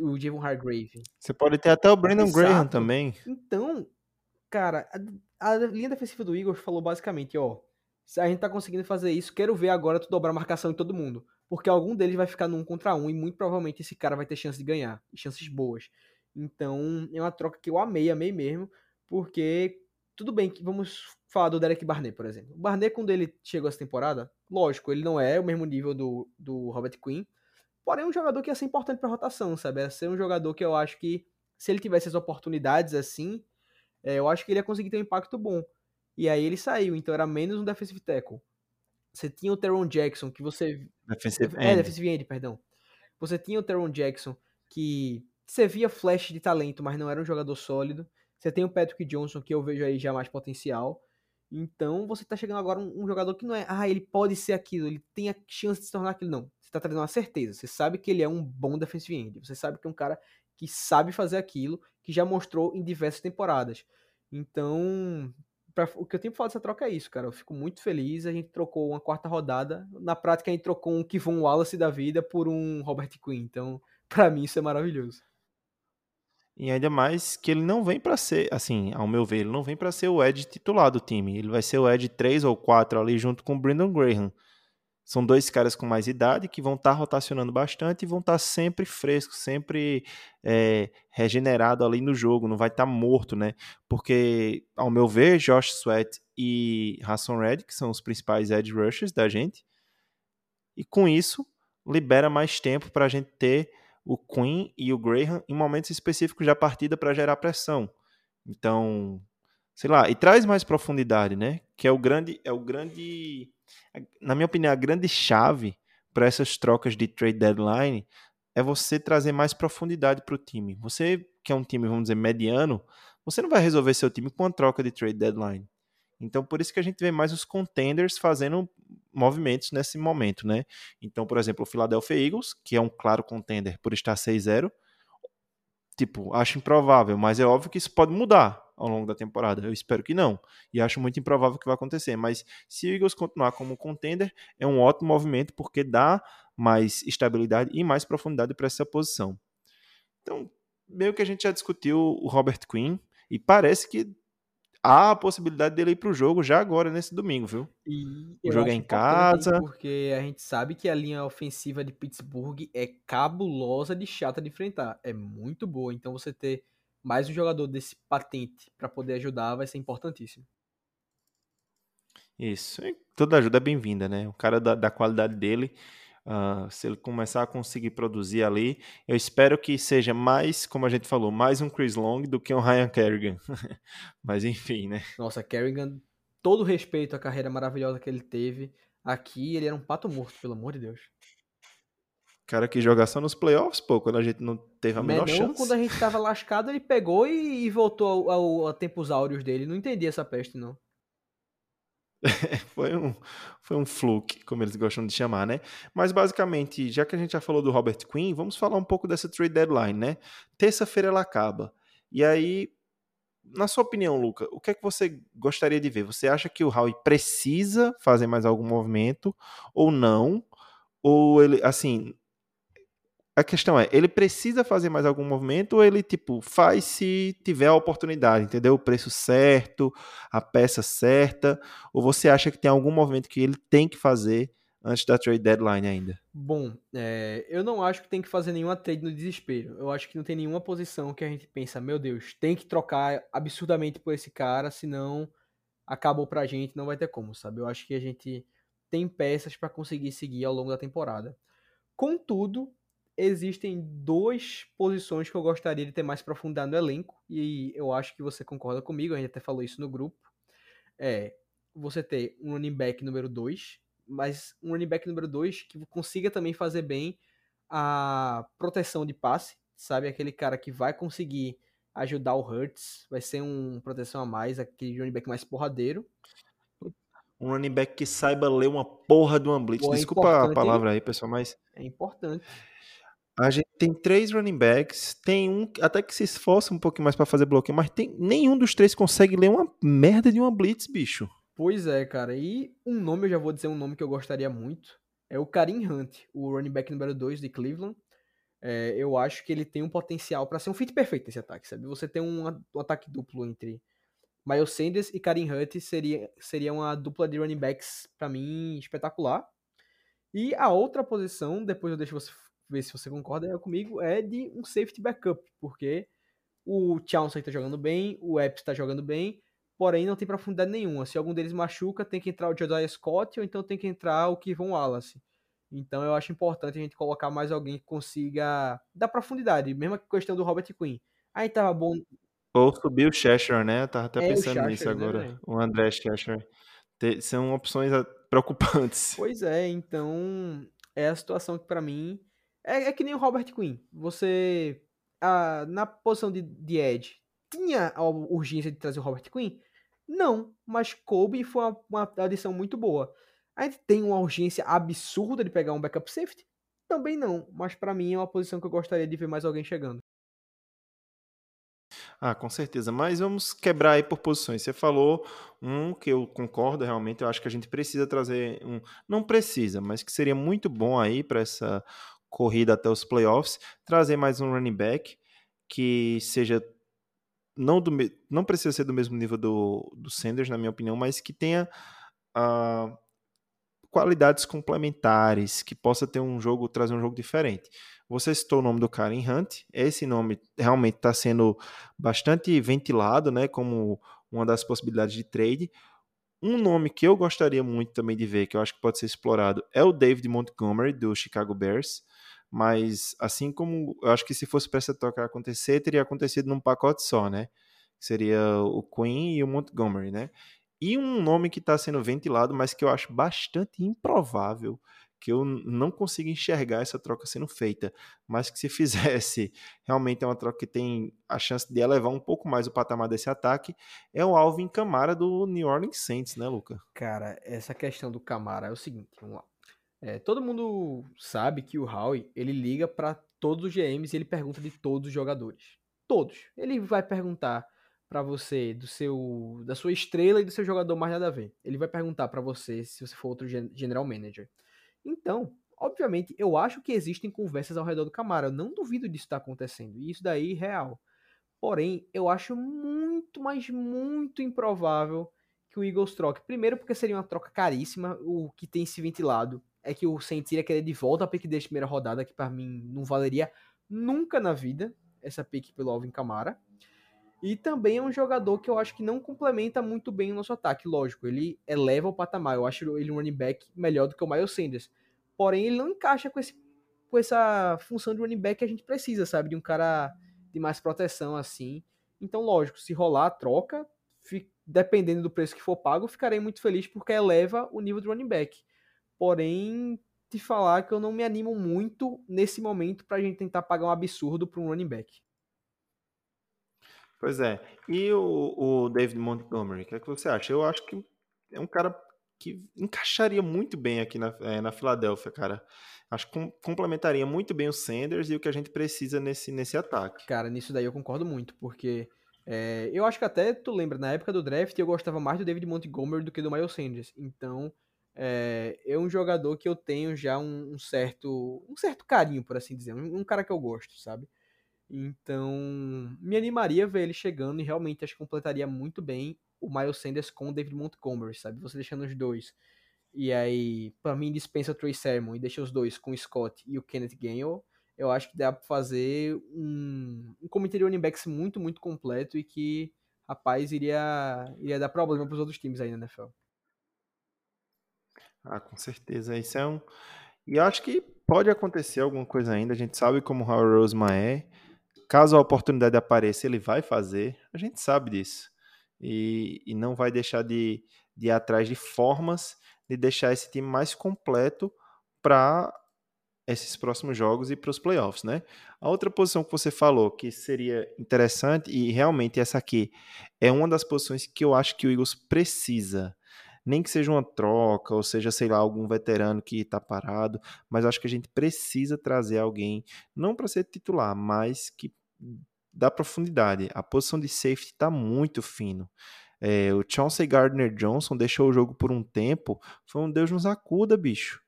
o Javon Hargrave. Você pode ter até o Brandon Exato. Graham também. Então, cara, a, a, linha defensiva do Eagles falou basicamente, ó, se a gente tá conseguindo fazer isso, quero ver agora tu dobrar a marcação em todo mundo, porque algum deles vai ficar num contra um e muito provavelmente esse cara vai ter chance de ganhar, chances boas. Então, é uma troca que eu amei, amei mesmo, porque tudo bem que vamos falar do Derek Barnett, por exemplo. O Barnett, quando ele chegou essa temporada, lógico, ele não é o mesmo nível do, do Robert Quinn, porém é um jogador que ia ser importante para rotação, sabe? Ia ser um jogador que eu acho que, se ele tivesse as oportunidades assim, é, eu acho que ele ia conseguir ter um impacto bom. E aí ele saiu, então era menos um defensive tackle. Você tinha o Teron Jackson, que você... Defensive é, end. É, defensive end, perdão. Você tinha o Teron Jackson, que você via flash de talento, mas não era um jogador sólido. Você tem o Patrick Johnson, que eu vejo aí já mais potencial. Então você tá chegando agora um, um, jogador que não é, ah, ele pode ser aquilo, ele tem a chance de se tornar aquilo. Não. Você tá trazendo uma certeza. Você sabe que ele é um bom defensive end. Você sabe que é um cara que sabe fazer aquilo, que já mostrou em diversas temporadas. Então, pra, o que eu tenho pra falar dessa troca é isso, cara. Eu fico muito feliz. A gente trocou uma quarta rodada. Na prática, a gente trocou um Kivon Wallace da vida por um Robert Quinn. Então, para mim, isso é maravilhoso. E ainda mais que ele não vem para ser, assim, ao meu ver, ele não vem para ser o Ed titular do time. Ele vai ser o Ed 3 ou 4 ali junto com o Brandon Graham. São dois caras com mais idade que vão estar tá rotacionando bastante e vão estar tá sempre frescos, sempre é, regenerado ali no jogo, não vai estar tá morto, né? Porque, ao meu ver, Josh Sweat e Hassan Reddick são os principais edge rushers da gente. E com isso, libera mais tempo para a gente ter o Queen e o Graham em momentos específicos da partida para gerar pressão. Então, sei lá, e traz mais profundidade, né? Que é o grande, é o grande, na minha opinião, a grande chave para essas trocas de trade deadline é você trazer mais profundidade para o time. Você que é um time, vamos dizer, mediano, você não vai resolver seu time com uma troca de trade deadline. Então, por isso que a gente vê mais os contenders fazendo movimentos nesse momento, né? Então, por exemplo, o Philadelphia Eagles, que é um claro contender por estar 6-0, tipo, acho improvável, mas é óbvio que isso pode mudar ao longo da temporada. Eu espero que não. E acho muito improvável que vai acontecer. Mas se o Eagles continuar como contender, é um ótimo movimento porque dá mais estabilidade e mais profundidade para essa posição. Então, meio que a gente já discutiu o Robert Quinn e parece que há a possibilidade dele ir para o jogo já agora, nesse domingo, viu? E o jogo é em casa. Porque a gente sabe que a linha ofensiva de Pittsburgh é cabulosa de chata de enfrentar. É muito boa. Então você ter mais um jogador desse patente para poder ajudar vai ser importantíssimo. Isso. E toda ajuda é bem-vinda, né? O cara da, da qualidade dele Uh, se ele começar a conseguir produzir ali, eu espero que seja mais, como a gente falou, mais um Chris Long do que um Ryan Kerrigan. [LAUGHS] Mas enfim, né? Nossa, Kerrigan, todo respeito à carreira maravilhosa que ele teve, aqui ele era um pato morto, pelo amor de Deus. Cara que joga só nos playoffs, pô, quando a gente não teve a menor não, chance. Quando a gente tava lascado, ele pegou e, e voltou ao, ao, a tempos áureos dele. Não entendi essa peste, não. [LAUGHS] foi, um, foi um fluke, como eles gostam de chamar, né? Mas basicamente, já que a gente já falou do Robert Quinn, vamos falar um pouco dessa trade deadline, né? Terça-feira ela acaba. E aí, na sua opinião, Luca, o que é que você gostaria de ver? Você acha que o Howie precisa fazer mais algum movimento ou não? Ou ele, assim, a questão é, ele precisa fazer mais algum movimento ou ele, tipo, faz se tiver a oportunidade, entendeu? O preço certo, a peça certa, ou você acha que tem algum movimento que ele tem que fazer antes da trade deadline ainda? Bom, é, eu não acho que tem que fazer nenhuma trade no desespero. Eu acho que não tem nenhuma posição que a gente pensa, meu Deus, tem que trocar absurdamente por esse cara, senão acabou pra gente, não vai ter como, sabe? Eu acho que a gente tem peças para conseguir seguir ao longo da temporada. Contudo, existem duas posições que eu gostaria de ter mais profundidade no elenco, e eu acho que você concorda comigo, a gente até falou isso no grupo. É você ter um running back número 2, mas um running back número 2 que consiga também fazer bem a proteção de passe, sabe? Aquele cara que vai conseguir ajudar o Hurts, vai ser uma proteção a mais, aquele running back mais porradeiro. Um running back que saiba ler uma porra de uma blitz. Pô, é Desculpa a palavra aí, pessoal, mas É importante. A gente tem três running backs, tem um até que se esforça um pouquinho mais pra fazer bloqueio, mas tem nenhum dos três consegue ler uma merda de uma blitz, bicho. Pois é, cara. E um nome, eu já vou dizer um nome que eu gostaria muito. É o Karim Hunt, o running back número 2 de Cleveland. É, eu acho que ele tem um potencial para ser um fit perfeito nesse ataque, sabe? Você tem um, um ataque duplo entre Miles Sanders e Karim Hunt seria, seria uma dupla de running backs, para mim, espetacular. E a outra posição, depois eu deixo você ver se você concorda é comigo, é de um safety backup, porque o Chauncey tá jogando bem, o Epps tá jogando bem, porém não tem profundidade nenhuma. Se algum deles machuca, tem que entrar o Josiah Scott ou então tem que entrar o Kevon Wallace. Então eu acho importante a gente colocar mais alguém que consiga dar profundidade, mesma questão do Robert Quinn. Aí tava bom. Ou subir o Cheshire, né? Eu tava até É, pensando Cheshire, nisso né, agora. velho? o André Cheshire. São opções preocupantes. Pois é, então é a situação que pra mim é, é que nem o Robert Quinn. Você na posição de, de Edge tinha a urgência de trazer o Robert Quinn? Não, mas Kobe foi uma, uma adição muito boa. A gente tem uma urgência absurda de pegar um backup safety? Também não, mas pra mim é uma posição que eu gostaria de ver mais alguém chegando. Ah, com certeza. Mas vamos quebrar aí por posições. Você falou um que eu concordo realmente. Eu acho que a gente precisa trazer um. Não precisa, mas que seria muito bom aí para essa corrida até os playoffs. Trazer mais um running back que seja. Não, do, não precisa ser do mesmo nível do, do Sanders, na minha opinião, mas que tenha ah, qualidades complementares, que possa ter um jogo, trazer um jogo diferente. Você citou o nome do Karen Hunt, esse nome realmente está sendo bastante ventilado, né, como uma das possibilidades de trade. Um nome que eu gostaria muito também de ver, que eu acho que pode ser explorado, é o David Montgomery, do Chicago Bears. Mas, assim como eu acho que se fosse para essa troca acontecer, teria acontecido num pacote só, né? Seria o Queen e o Montgomery, né? E um nome que está sendo ventilado, mas que eu acho bastante improvável, que eu não consigo enxergar essa troca sendo feita, mas que se [LAUGHS] fizesse, realmente é uma troca que tem a chance de elevar um pouco mais o patamar desse ataque, é o Alvin Kamara do New Orleans Saints, né, Luca? Cara, essa questão do Camara é o seguinte, vamos lá. É, todo mundo sabe que o Howie, ele liga pra todos os GMs e ele pergunta de todos os jogadores. Todos. Ele vai perguntar pra você do seu da sua estrela e do seu jogador mais nada a ver. Ele vai perguntar pra você se você for outro gen- general manager. Então, obviamente, eu acho que existem conversas ao redor do Camara. Eu não duvido disso estar acontecendo. E isso daí é real. Porém, eu acho muito, mas muito improvável que o Eagles troque. Primeiro, porque seria uma troca caríssima. O que tem se ventilado é que o Saints iria querer de volta a pick de primeira rodada, que pra mim não valeria nunca na vida essa pick pelo Alvin Kamara. E também é um jogador que eu acho que não complementa muito bem o nosso ataque. Lógico, ele eleva o patamar. Eu acho ele um running back melhor do que o Miles Sanders. Porém, ele não encaixa com, esse, com essa função de running back que a gente precisa, sabe? De um cara de mais proteção assim. Então, lógico, se rolar a troca, dependendo do preço que for pago, ficarei muito feliz porque eleva o nível do running back. Porém, te falar que eu não me animo muito nesse momento pra gente tentar pagar um absurdo pra um running back. Pois é. E o, o David Montgomery, o que é que você acha? Eu acho que é um cara que encaixaria muito bem aqui na, eh, na Filadélfia, cara. Acho que com- complementaria muito bem o Sanders e o que a gente precisa nesse, nesse ataque. Cara, nisso daí eu concordo muito, porque é, eu acho que até tu lembra, na época do draft eu gostava mais do David Montgomery do que do Miles Sanders. Então, é, é um jogador que eu tenho já um, um certo um certo carinho, por assim dizer. Um, um cara que eu gosto, sabe? Então, me animaria ver ele chegando e realmente acho que completaria muito bem o Miles Sanders com o David Montgomery, sabe? Você deixando os dois. E aí, pra mim, dispensa o Trey Sermon e deixa os dois com o Scott e o Kenneth Gainwell. Eu acho que dá pra fazer um, um comitê de running backs muito, muito completo e que, rapaz, iria, iria dar problema pros outros times aí na NFL. Ah, com certeza. Isso é um. E eu acho que pode acontecer alguma coisa ainda. A gente sabe como o Howard Roseman é. Caso a oportunidade apareça, ele vai fazer. A gente sabe disso. E, e não vai deixar de, de ir atrás de formas de deixar esse time mais completo para esses próximos jogos e para os playoffs, né? A outra posição que você falou que seria interessante, e realmente essa aqui é uma das posições que eu acho que o Eagles precisa Nem que seja uma troca, ou seja, sei lá, algum veterano que está parado, mas acho que a gente precisa trazer alguém, não para ser titular, mas que dá profundidade. A posição de safety está muito fino. É, o Chauncey Gardner Johnson deixou o jogo por um tempo, foi um Deus nos acuda, bicho.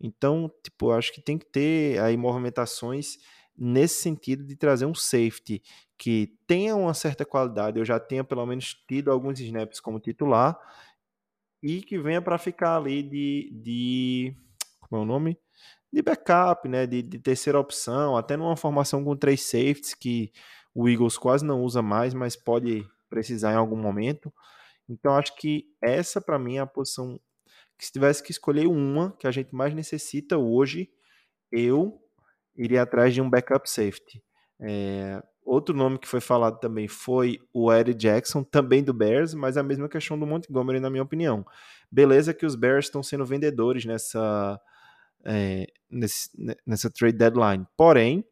Então, tipo, acho que tem que ter aí movimentações nesse sentido de trazer um safety que tenha uma certa qualidade, eu já tenha pelo menos tido alguns snaps como titular e que venha para ficar ali de, de como é o nome? De backup, né? De, de terceira opção, até numa formação com três safeties que o Eagles quase não usa mais, mas pode precisar em algum momento. Então acho que essa para mim é a posição que se tivesse que escolher uma que a gente mais necessita hoje, eu iria atrás de um backup safety. É, outro nome que foi falado também foi o Eddie Jackson, também do Bears, mas a mesma questão do Montgomery, na minha opinião. Beleza que os Bears estão sendo vendedores nessa, é, nesse, nessa trade deadline. Porém,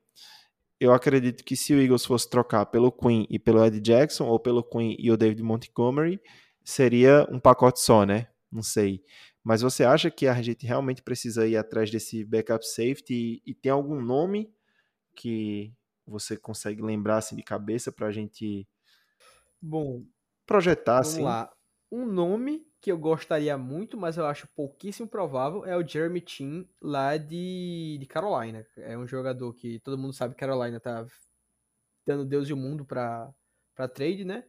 eu acredito que se o Eagles fosse trocar pelo Queen e pelo Ed Jackson, ou pelo Queen e o David Montgomery, seria um pacote só, né? Não sei. Mas você acha que a gente realmente precisa ir atrás desse backup safety e, e tem algum nome que você consegue lembrar assim de cabeça para a gente Bom, projetar vamos assim? lá. Um nome que eu gostaria muito, mas eu acho pouquíssimo provável, é o Jeremy Chin, lá de, de Carolina. É um jogador que todo mundo sabe que Carolina tá dando Deus e o mundo para trade, né?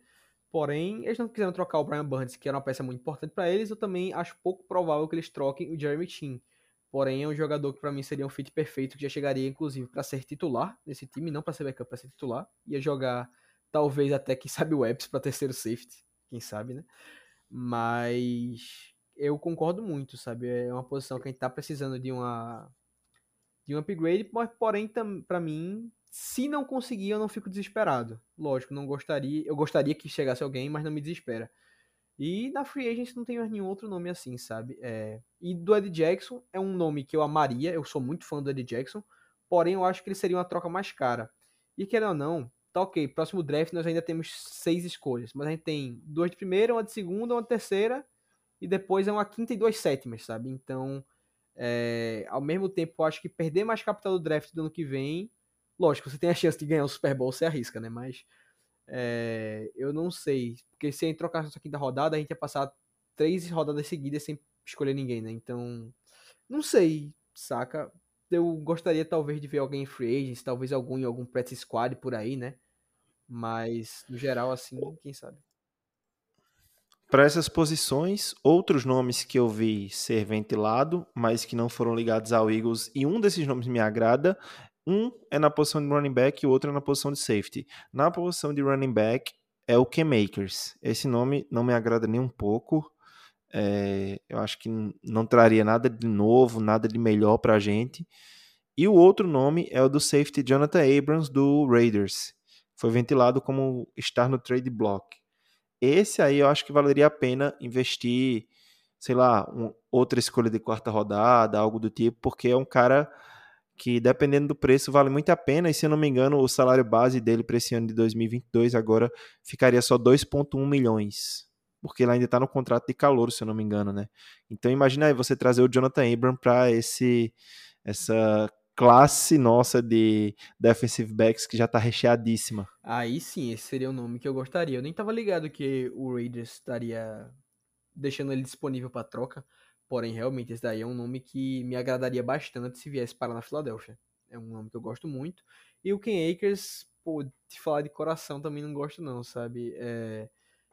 Porém, eles não quiseram trocar o Brian Burns, que era uma peça muito importante para eles. Eu também acho pouco provável que eles troquem o Jeremy Chin. Porém, é um jogador que para mim seria um fit perfeito, que já chegaria inclusive para ser titular nesse time, não para ser backup, para ser titular. Ia jogar talvez até quem sabe o Epps para terceiro safety, quem sabe, né? Mas eu concordo muito, sabe? É uma posição que a gente tá precisando de uma de um upgrade, mas porém para mim se não conseguir, eu não fico desesperado. Lógico, não gostaria. Eu gostaria que chegasse alguém, mas não me desespera. E na Free Agents não tem mais nenhum outro nome assim, sabe? É... E do Ed Jackson é um nome que eu amaria. Eu sou muito fã do Ed Jackson. Porém, eu acho que ele seria uma troca mais cara. E querendo ou não, tá ok. Próximo draft nós ainda temos seis escolhas. Mas a gente tem duas de primeira, uma de segunda, uma de terceira. E depois é uma quinta e duas sétimas, sabe? Então, é... ao mesmo tempo, eu acho que perder mais capital do draft do ano que vem Lógico, você tem a chance de ganhar o Super Bowl, você arrisca, né? Mas é, eu não sei. Porque se a gente trocasse essa quinta rodada, a gente ia passar três rodadas seguidas sem escolher ninguém, né? Então, não sei, saca? Eu gostaria talvez de ver alguém em free agents, talvez algum em algum practice squad por aí, né? Mas, no geral, assim, quem sabe. Para essas posições, outros nomes que eu vi ser ventilado, mas que não foram ligados ao Eagles, e um desses nomes me agrada, um é na posição de running back e o outro é na posição de safety. Na posição de running back é o K-Makers. Esse nome não me agrada nem um pouco. É, eu acho que não traria nada de novo, nada de melhor para a gente. E o outro nome é o do safety Jonathan Abrams do Raiders. Foi ventilado como estar no trade block. Esse aí eu acho que valeria a pena investir, sei lá, um, outra escolha de quarta rodada, algo do tipo, porque é um cara que dependendo do preço vale muito a pena, e se eu não me engano, o salário base dele para esse ano de 2022 agora ficaria só 2,1 milhões, porque ele ainda está no contrato de calor, se eu não me engano, né? Então imagina aí você trazer o Jonathan Abram para esse essa classe nossa de defensive backs que já está recheadíssima. Aí sim, esse seria o nome que eu gostaria. Eu nem estava ligado que o Raiders estaria deixando ele disponível para troca. Porém, realmente, esse daí é um nome que me agradaria bastante se viesse para na Filadélfia. É um nome que eu gosto muito. E o Ken Akers, pô, te falar de coração também não gosto não, sabe? É,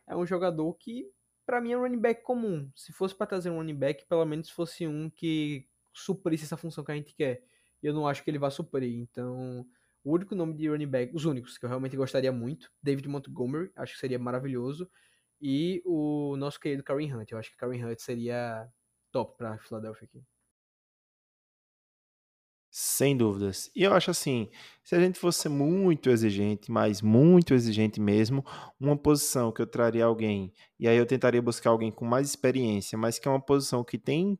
é um jogador que, para mim, é um running back comum. Se fosse para trazer um running back, pelo menos fosse um que suprisse essa função que a gente quer. Eu não acho que ele vá suprir. Então, o único nome de running back, os únicos que eu realmente gostaria muito, David Montgomery, acho que seria maravilhoso. E o nosso querido Karen Hunt. Eu acho que Karen Hunt seria top para Philadelphia aqui. Sem dúvidas. E eu acho assim, se a gente fosse muito exigente, mas muito exigente mesmo, uma posição que eu traria alguém, e aí eu tentaria buscar alguém com mais experiência, mas que é uma posição que tem,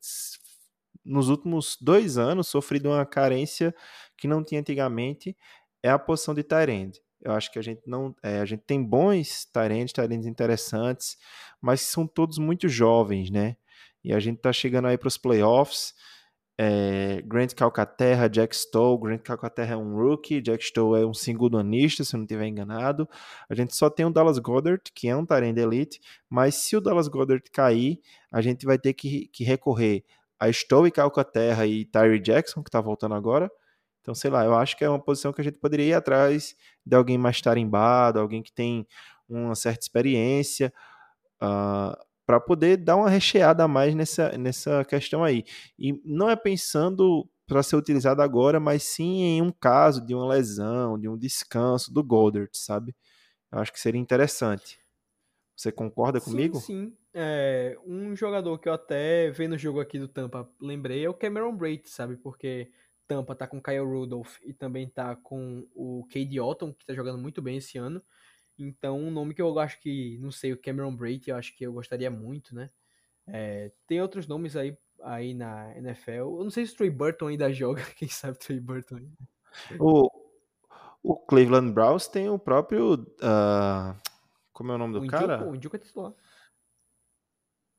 nos últimos dois anos, sofrido uma carência que não tinha antigamente, é a posição de end. Eu acho que a gente não. É, a gente tem bons talentos, talentos interessantes, mas são todos muito jovens, né? E a gente tá chegando aí para os playoffs. É, Grant Calcaterra, Jack Stoll. Grant Calcaterra é um rookie, Jack Stoll é um segundo anista, se eu não estiver enganado. A gente só tem o Dallas Goddard, que é um Tyrande Elite, mas se o Dallas Goddard cair, a gente vai ter que, que recorrer a Stoll e Calcaterra e Tyree Jackson, que está voltando agora. Então, sei lá, eu acho que é uma posição que a gente poderia ir atrás de alguém mais tarimbado, alguém que tem uma certa experiência. Uh, para poder dar uma recheada a mais nessa, nessa questão aí. E não é pensando para ser utilizado agora, mas sim em um caso de uma lesão, de um descanso do Goddard, sabe? Eu acho que seria interessante. Você concorda sim, comigo? Sim, é, um jogador que eu até vendo o jogo aqui do Tampa lembrei é o Cameron Braid, sabe? Porque Tampa tá com Kyle Rudolph e também tá com o Cade Otton, que tá jogando muito bem esse ano. Então, um nome que eu acho que, não sei, o Cameron Brady, eu acho que eu gostaria muito, né? É, tem outros nomes aí, aí na NFL. Eu não sei se o Trey Burton ainda [LAUGHS] joga, quem sabe Trey Burton ainda. O, o Cleveland Browns tem o próprio. Uh, como é o nome do o cara? O Njoku é titular.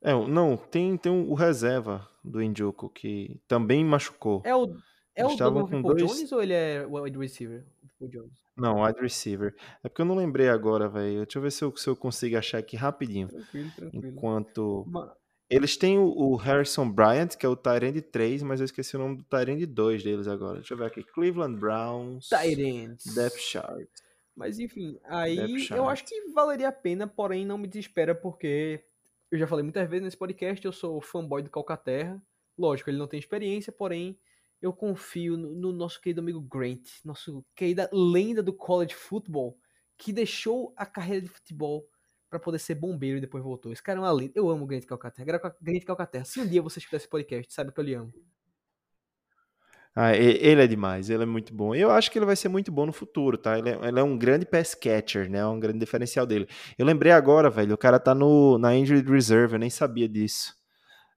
É, não, tem, tem o reserva do Njoku que também machucou. É o, é o Donovan dois... Jones ou ele é o wide receiver? O Jones. Não, wide receiver. É porque eu não lembrei agora, velho. Deixa eu ver se eu, se eu consigo achar aqui rapidinho. Tranquilo, tranquilo. Enquanto. Eles têm o, o Harrison Bryant, que é o Tyrande 3, mas eu esqueci o nome do Tyrande 2 deles agora. Deixa eu ver aqui. Cleveland Browns. Tyrants. Depth Chart. Mas enfim, aí eu acho que valeria a pena, porém não me desespera porque eu já falei muitas vezes nesse podcast, eu sou fanboy do Calcaterra. Lógico, ele não tem experiência, porém eu confio no, no nosso querido amigo Grant, nosso querida lenda do college football, que deixou a carreira de futebol para poder ser bombeiro e depois voltou. Esse cara é uma lenda. Eu amo o Grant Calcaterra. Grant Calcaterra, se um dia você escutar esse podcast, sabe que eu lhe amo. Ah, ele é demais, ele é muito bom. Eu acho que ele vai ser muito bom no futuro, tá? Ele é, ele é um grande pass catcher, né? Um grande diferencial dele. Eu lembrei agora, velho, o cara tá no, na injured reserve, eu nem sabia disso.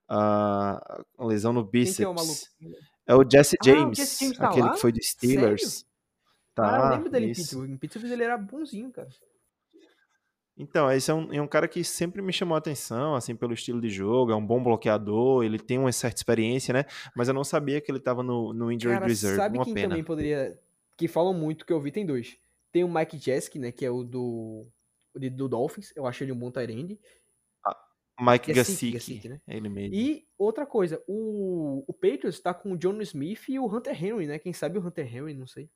Ah, uma lesão no Quem que é o maluco? É o Jesse Ah, o James, Jesse James tá aquele lá? que foi do Steelers. ah, eu Tá, lembro dele em isso. Pittsburgh. Em Pittsburgh ele era bonzinho, cara. Então, esse é um, é um cara que sempre me chamou a atenção, assim, pelo estilo de jogo, é um bom bloqueador, ele tem uma certa experiência, né? Mas eu não sabia que ele tava no, no injured Cara, reserve, sabe uma quem pena. também poderia. Que falam muito que eu vi, tem dois. Tem o Mike Jesk, né? Que é o do. do Dolphins. Eu acho ele um bom Tyrande. Mike Gesicki, Gasicki, Gesicki, né? é ele mesmo. E outra coisa, o, o Patriots tá com o John Smith e o Hunter Henry, né? Quem sabe o Hunter Henry, não sei.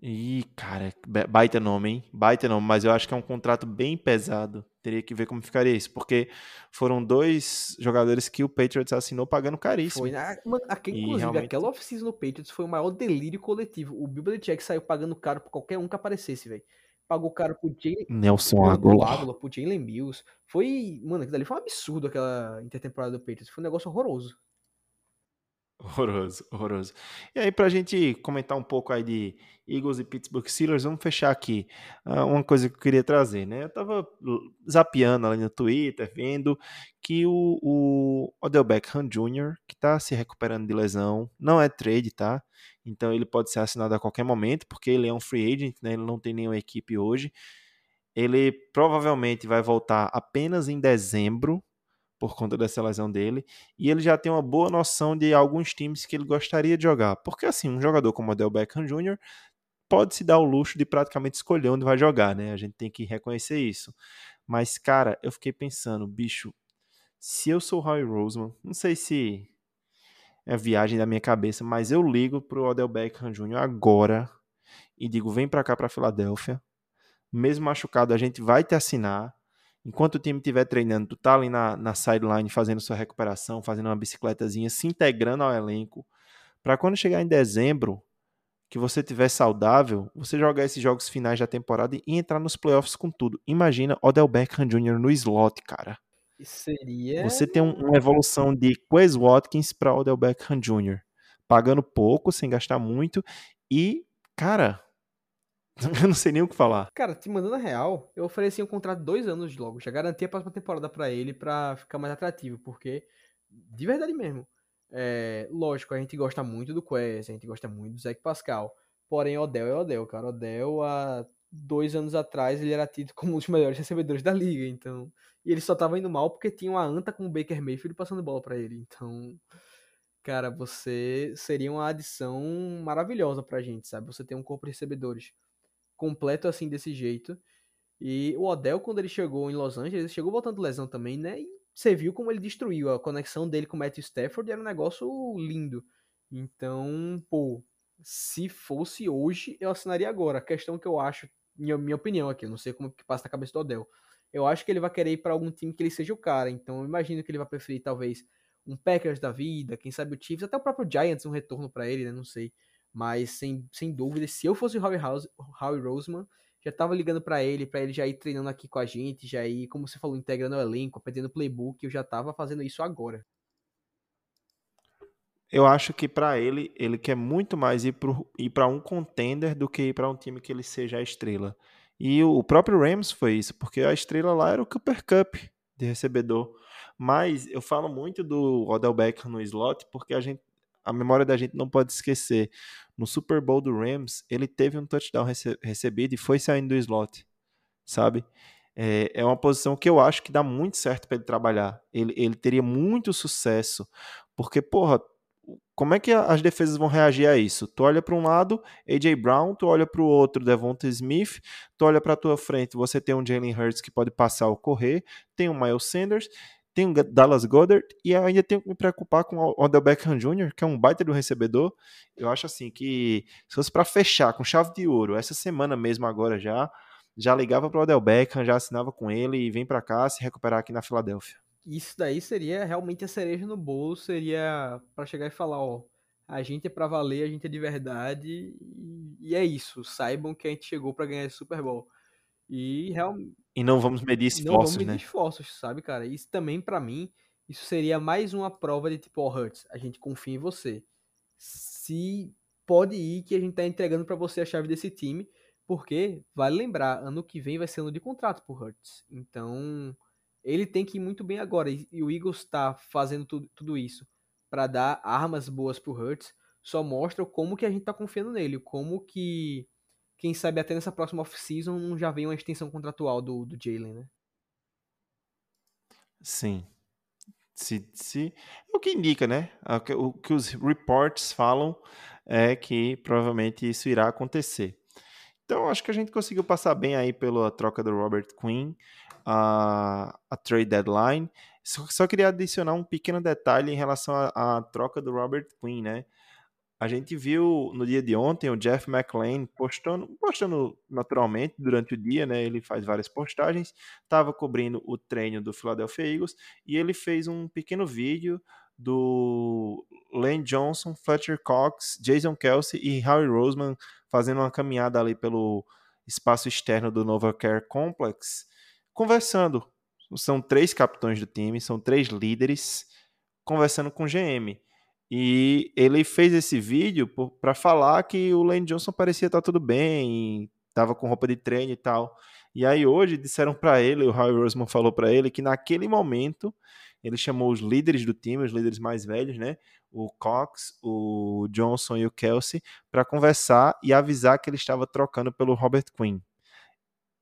Ih, cara, ba- baita nome, hein? Baita nome, mas eu acho que é um contrato bem pesado. Teria que ver como ficaria isso, porque foram dois jogadores que o Patriots assinou pagando caríssimo. Foi, né? Mano, aquele, E inclusive, realmente- aquela off-season no Patriots foi o maior delírio coletivo. O Bill Belichick saiu pagando caro pra qualquer um que aparecesse, velho. Pagou caro pro Jalen Nelson Aguilar. Pro Jalen Mills. Foi, mano, aquilo ali foi um absurdo aquela intertemporada do Patriots. Foi um negócio horroroso. Horroroso, horroroso. E aí, pra gente comentar um pouco aí de Eagles e Pittsburgh Steelers, vamos fechar aqui. Ah, uma coisa que eu queria trazer, né? Eu tava zapeando ali no Twitter, vendo que o, o Odell Beckham Jr., que tá se recuperando de lesão, não é trade, tá? Então ele pode ser assinado a qualquer momento, porque ele é um free agent, né? Ele não tem nenhuma equipe hoje. Ele provavelmente vai voltar apenas em dezembro, por conta dessa lesão dele, e ele já tem uma boa noção de alguns times que ele gostaria de jogar. Porque assim, um jogador como o Odell Beckham Jr. pode se dar o luxo de praticamente escolher onde vai jogar, né? A gente tem que reconhecer isso. Mas, cara, eu fiquei pensando, bicho, se eu sou o Howie Roseman, não sei se é viagem da minha cabeça, mas eu ligo pro Odell Beckham Jr. agora e digo, vem pra cá pra Filadélfia, mesmo machucado, a gente vai te assinar, Enquanto o time estiver treinando, tu tá ali na, na sideline fazendo sua recuperação, fazendo uma bicicletazinha, se integrando ao elenco, para quando chegar em dezembro, que você tiver saudável, você jogar esses jogos finais da temporada e entrar nos playoffs com tudo. Imagina Odell Beckham Jr. no slot, cara. Seria. Você tem um- uma evolução de Quez Watkins para Odell Beckham Jr. Pagando pouco, sem gastar muito e, cara, [LAUGHS] eu não sei nem o que falar. Cara, te mandando a real, eu ofereci um contrato de dois anos logo. Já garanti a próxima temporada pra ele pra ficar mais atrativo, porque, de verdade mesmo, é, lógico, a gente gosta muito do Quest, a gente gosta muito do Zach Pascal. Porém, Odell é Odell, cara. Odell, há dois anos atrás, ele era tido como um dos melhores recebedores da liga, então... E ele só tava indo mal porque tinha uma anta com o Baker Mayfield passando bola para ele, então... Cara, você seria uma adição maravilhosa pra gente, sabe? Você tem um corpo de recebedores completo assim, desse jeito. E o Odell, quando ele chegou em Los Angeles, ele chegou voltando lesão também, né? E você viu como ele destruiu. A conexão dele com o Matthew Stafford era um negócio lindo. Então, pô, se fosse hoje, eu assinaria agora. A questão que eu acho, minha, minha opinião aqui, eu não sei como que passa na cabeça do Odell. Eu acho que ele vai querer ir para algum time que ele seja o cara. Então, eu imagino que ele vai preferir, talvez, um Packers da vida, quem sabe o Chiefs, até o próprio Giants, um retorno para ele, né? Não sei. Mas, sem, sem dúvida, se eu fosse o Howie, House, Howie Roseman, já tava ligando para ele, para ele já ir treinando aqui com a gente, já ir, como você falou, integrando o elenco, aprendendo playbook, eu já tava fazendo isso agora. Eu acho que para ele, ele quer muito mais ir para um contender do que ir para um time que ele seja a estrela. E o próprio Rams foi isso, porque a estrela lá era o Cooper Cup de recebedor. Mas eu falo muito do Odell Beckham no slot, porque a gente a memória da gente não pode esquecer. No Super Bowl do Rams, ele teve um touchdown rece recebido e foi saindo do slot, sabe? É, é uma posição que eu acho que dá muito certo para ele trabalhar. Ele, ele teria muito sucesso, porque, porra, como é que as defesas vão reagir a isso? Tu olha para um lado, AJ Brown, tu olha para o outro, Devonta Smith, tu olha para tua frente, você tem um Jalen Hurts que pode passar ou correr, tem um Miles Sanders, tem o Dallas Goddard e ainda tenho que me preocupar com o Odell Beckham Jr., que é um baita do recebedor. Eu acho assim que se fosse para fechar com chave de ouro, essa semana mesmo agora já, já ligava para o Odell Beckham, já assinava com ele e vem para cá se recuperar aqui na Filadélfia. Isso daí seria realmente a cereja no bolo, seria para chegar e falar, ó, a gente é para valer, a gente é de verdade e é isso. Saibam que a gente chegou para ganhar esse Super Bowl. E realmente e não vamos medir esforços, não vamos medir né? esforços, sabe, cara? Isso também, para mim, isso seria mais uma prova de tipo, ó, oh, Hurts, a gente confia em você. Se pode ir que a gente tá entregando para você a chave desse time, porque, vale lembrar, ano que vem vai ser ano de contrato pro Hurts. Então, ele tem que ir muito bem agora. E o Eagles tá fazendo tudo, tudo isso para dar armas boas pro Hurts, só mostra como que a gente tá confiando nele, como que quem sabe até nessa próxima off-season já vem uma extensão contratual do, do Jalen, né? Sim. Se, se, é o que indica, né? O que os reports falam é que provavelmente isso irá acontecer. Então, acho que a gente conseguiu passar bem aí pela troca do Robert Quinn, a, a trade deadline. Só, só, queria adicionar um pequeno detalhe em relação à troca do Robert Quinn, né? A gente viu no dia de ontem o Jeff McLean postando, postando naturalmente durante o dia, né? Ele faz várias postagens, estava cobrindo o treino do Philadelphia Eagles e ele fez um pequeno vídeo do Lane Johnson, Fletcher Cox, Jason Kelsey e Harry Roseman fazendo uma caminhada ali pelo espaço externo do Nova Care Complex, conversando. São três capitães do time, são três líderes conversando com o GM. E ele fez esse vídeo para falar que o Lane Johnson parecia estar tudo bem, estava com roupa de treino e tal. E aí hoje disseram para ele, o Howie Roseman falou para ele que naquele momento ele chamou os líderes do time, os líderes mais velhos, né? O Cox, o Johnson e o Kelsey, para conversar e avisar que ele estava trocando pelo Robert Quinn.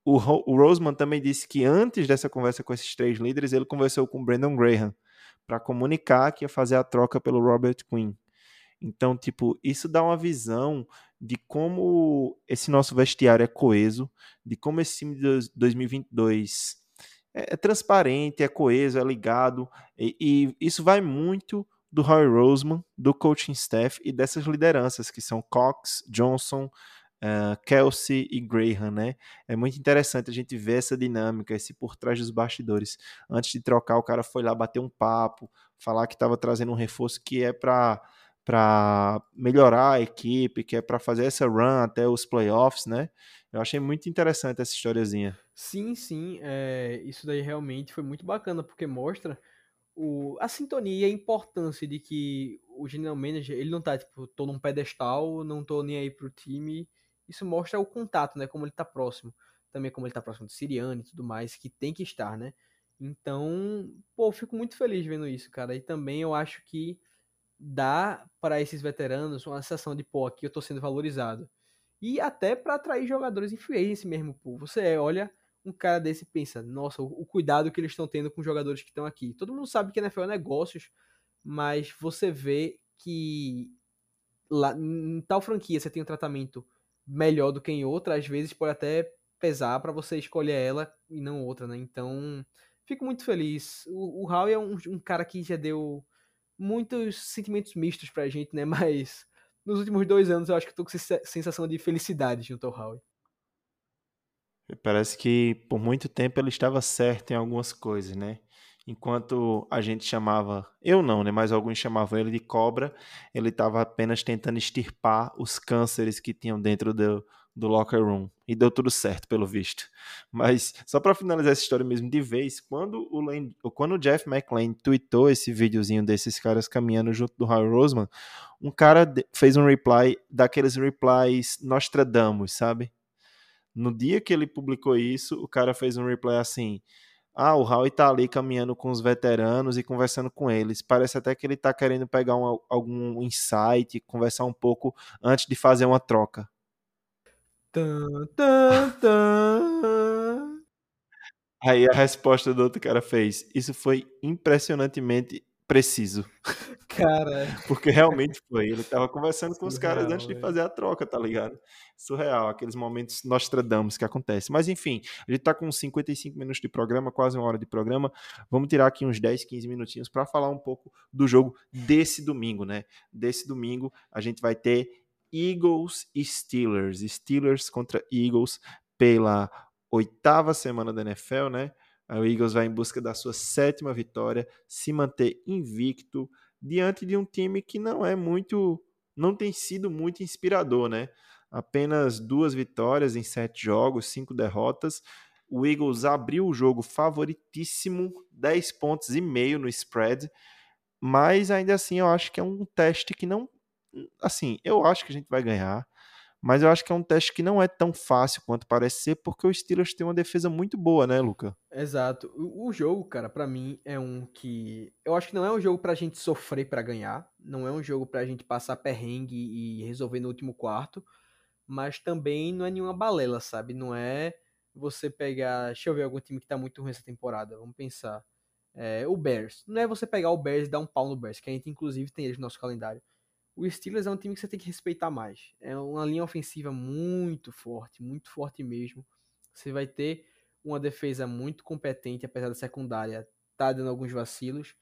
O Roseman também disse que antes dessa conversa com esses três líderes, ele conversou com o Brandon Graham, para comunicar que ia fazer a troca pelo Robert Quinn. Então, tipo, isso dá uma visão de como esse nosso vestiário é coeso, de como esse time de 2022 é, é transparente, é coeso, é ligado, e, e isso vai muito do Roy Roseman, do coaching staff e dessas lideranças que são Cox, Johnson, uh, Kelsey e Graham, né? É muito interessante a gente ver essa dinâmica, esse por trás dos bastidores. Antes de trocar, o cara foi lá bater um papo, falar que estava trazendo um reforço que é para para melhorar a equipe, que é para fazer essa run até os playoffs, né? Eu achei muito interessante essa historiazinha. Sim, sim, é, isso daí realmente foi muito bacana, porque mostra o, a sintonia e a importância de que o general manager, ele não tá, tipo, tô num pedestal, não tô nem aí pro time, isso mostra o contato, né? Como ele está próximo. Também como ele está próximo do Siriane e tudo mais, que tem que estar, né? Então, pô, fico muito feliz vendo isso, cara. E também eu acho que dá para esses veteranos uma sensação de, pô, aqui eu tô sendo valorizado. e até para atrair jogadores em free mesmo. Pô. Você olha um cara desse e pensa, nossa, o, o cuidado que eles estão tendo com os jogadores que estão aqui. Todo mundo sabe que NFL é negócios, mas você vê que lá, em tal franquia você tem um tratamento melhor do que em outra, às vezes pode até pesar para você escolher ela e não outra, né? Então, fico muito feliz. O, o Howie é um, um, cara que já deu muitos sentimentos mistos pra gente, né? [LAUGHS] Mas nos últimos dois anos eu acho que eu tô com sensação de felicidade junto ao Howie. Parece que por muito tempo ele estava certo em algumas coisas, né? Enquanto a gente chamava, eu não, né? Mas alguns chamavam ele de cobra, ele estava apenas tentando extirpar os cânceres que tinham dentro do, do locker room. E deu tudo certo, pelo visto. Mas, só para finalizar essa história mesmo de vez, quando o, Lane, quando o Jeff McLean tweetou esse videozinho desses caras caminhando junto do Harry Roseman, um cara fez um reply, daqueles replies Nostradamus, sabe? No dia que ele publicou isso, o cara fez um reply assim: ah, o Howie tá ali caminhando com os veteranos e conversando com eles. Parece até que ele tá querendo pegar um, algum insight, conversar um pouco antes de fazer uma troca. Tum, tum, tum. Aí a resposta do outro cara fez: Isso foi impressionantemente preciso. Cara. [LAUGHS] Porque realmente foi. Ele tava conversando com os caras antes de fazer a troca, tá ligado? Surreal, aqueles momentos Nostradamus que acontecem. Mas enfim, a gente tá com 55 minutos de programa, quase uma hora de programa. Vamos tirar aqui uns 10, 15 minutinhos para falar um pouco do jogo desse domingo, né? Desse domingo a gente vai ter Eagles e Steelers. Steelers contra Eagles pela oitava semana da NFL, né? O Eagles vai em busca da sua sétima vitória, se manter invicto diante de um time que não é muito, não tem sido muito inspirador, né? Apenas duas vitórias em sete jogos, cinco derrotas. O Eagles abriu o jogo favoritíssimo, 10 pontos e meio no spread, mas ainda assim eu acho que é um teste que não, assim, eu acho que a gente vai ganhar. Mas eu acho que é um teste que não é tão fácil quanto parece ser, porque o Steelers tem uma defesa muito boa, né, Luca? Exato. O, jogo, cara, para mim é um que. Eu acho que não é um jogo pra gente sofrer para ganhar. Não é um jogo pra gente passar perrengue e resolver no último quarto. Mas também não é nenhuma balela, sabe? Não é você pegar. Deixa eu ver algum time que tá muito ruim essa temporada. Vamos pensar. É, o Bears. Não é você pegar o Bears e dar um pau no Bears, que a gente inclusive tem eles no nosso calendário o Steelers é um time que você tem que respeitar mais. É uma linha ofensiva muito forte, muito forte mesmo. Você vai ter uma defesa muito competente, apesar da secundária tá dando alguns vacilos.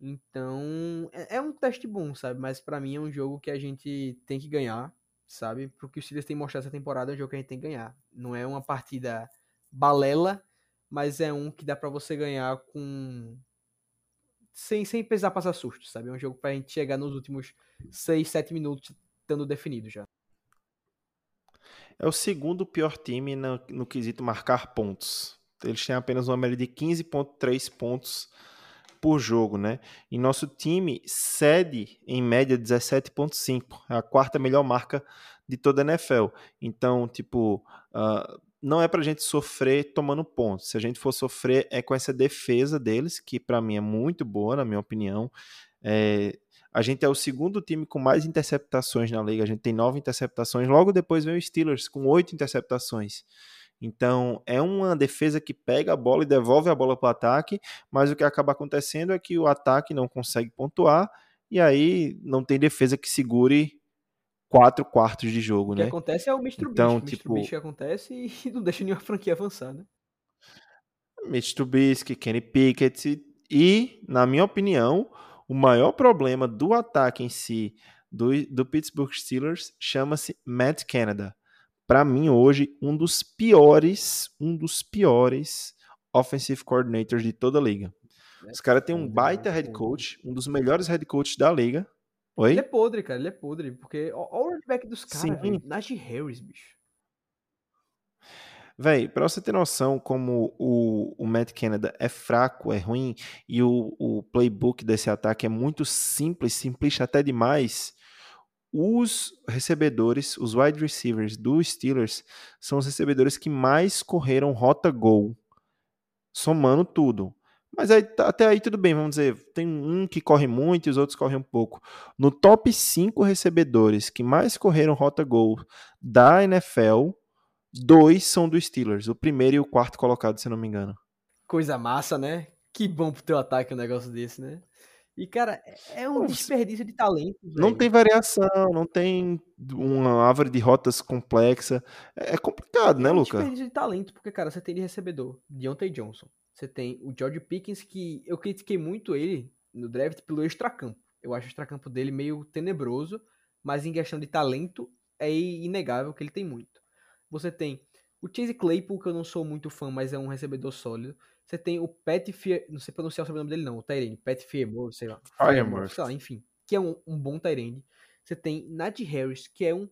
Então, é, é um teste bom, sabe? Mas para mim é um jogo que a gente tem que ganhar, sabe? Porque o Steelers tem mostrado essa temporada é um jogo que a gente tem que ganhar. Não é uma partida balela, mas é um que dá para você ganhar com sem, sem precisar passar susto, sabe? É um jogo pra gente chegar nos últimos 6, 7 minutos estando definido já. É o segundo pior time no, no quesito marcar pontos. Eles têm apenas uma média de 15,3 pontos por jogo, né? E nosso time cede em média 17,5. É a quarta melhor marca de toda a NFL. Então, tipo, uh, não é para a gente sofrer tomando pontos. Se a gente for sofrer, é com essa defesa deles, que para mim é muito boa, na minha opinião. É, a gente é o segundo time com mais interceptações na liga. A gente tem nove interceptações. Logo depois vem o Steelers com oito interceptações. Então, é uma defesa que pega a bola e devolve a bola para o ataque, mas o que acaba acontecendo é que o ataque não consegue pontuar e aí não tem defesa que segure quatro quartos de jogo, né? O que acontece é o Mr. Então, Beast. tipo... O Mr. que acontece e [LAUGHS] não deixa nenhuma franquia avançar, né? Mitch Trubisky, Kenny Pickett e, na minha opinião, o maior problema do ataque em si do, do Pittsburgh Steelers chama-se Matt Canada. Para mim, hoje, um dos piores, um dos piores offensive coordinators de toda a liga. Os caras têm um baita head coach, um dos melhores head coaches da liga, Oi? Ele é podre, cara, ele é podre. Porque olha o running back dos caras, Najee Harris, bicho. Véi, pra você ter noção como o, o Matt Canada é fraco, é ruim, e o, o playbook desse ataque é muito simples, simplista até demais, os recebedores, os wide receivers dos Steelers, são os recebedores que mais correram rota gol, somando tudo. Mas aí, até aí tudo bem, vamos dizer, tem um que corre muito e os outros correm um pouco. No top 5 recebedores que mais correram rota gol da NFL, dois são do Steelers, o primeiro e o quarto colocado, se não me engano. Coisa massa, né? Que bom pro teu ataque um negócio desse, né? E, cara, é um desperdício de talento. Não tem variação, não tem uma árvore de rotas complexa. É, é complicado, né, é um Luca? desperdício de talento, porque, cara, você tem de recebedor Deontay Johnson. Você tem o George Pickens, que eu critiquei muito ele no draft pelo extracampo. Eu acho o extracampo dele meio tenebroso, mas em questão de talento é inegável que ele tem muito. Você tem o Chase Claypool, que eu não sou muito fã, mas é um recebedor sólido. Você tem o Pat Fier... não sei pronunciar o sobrenome dele não, o Tyrande, Pat Firemore, sei lá. Firemore. sei lá, enfim, que é um, um bom Tyrande. Você tem Najee Harris, que é um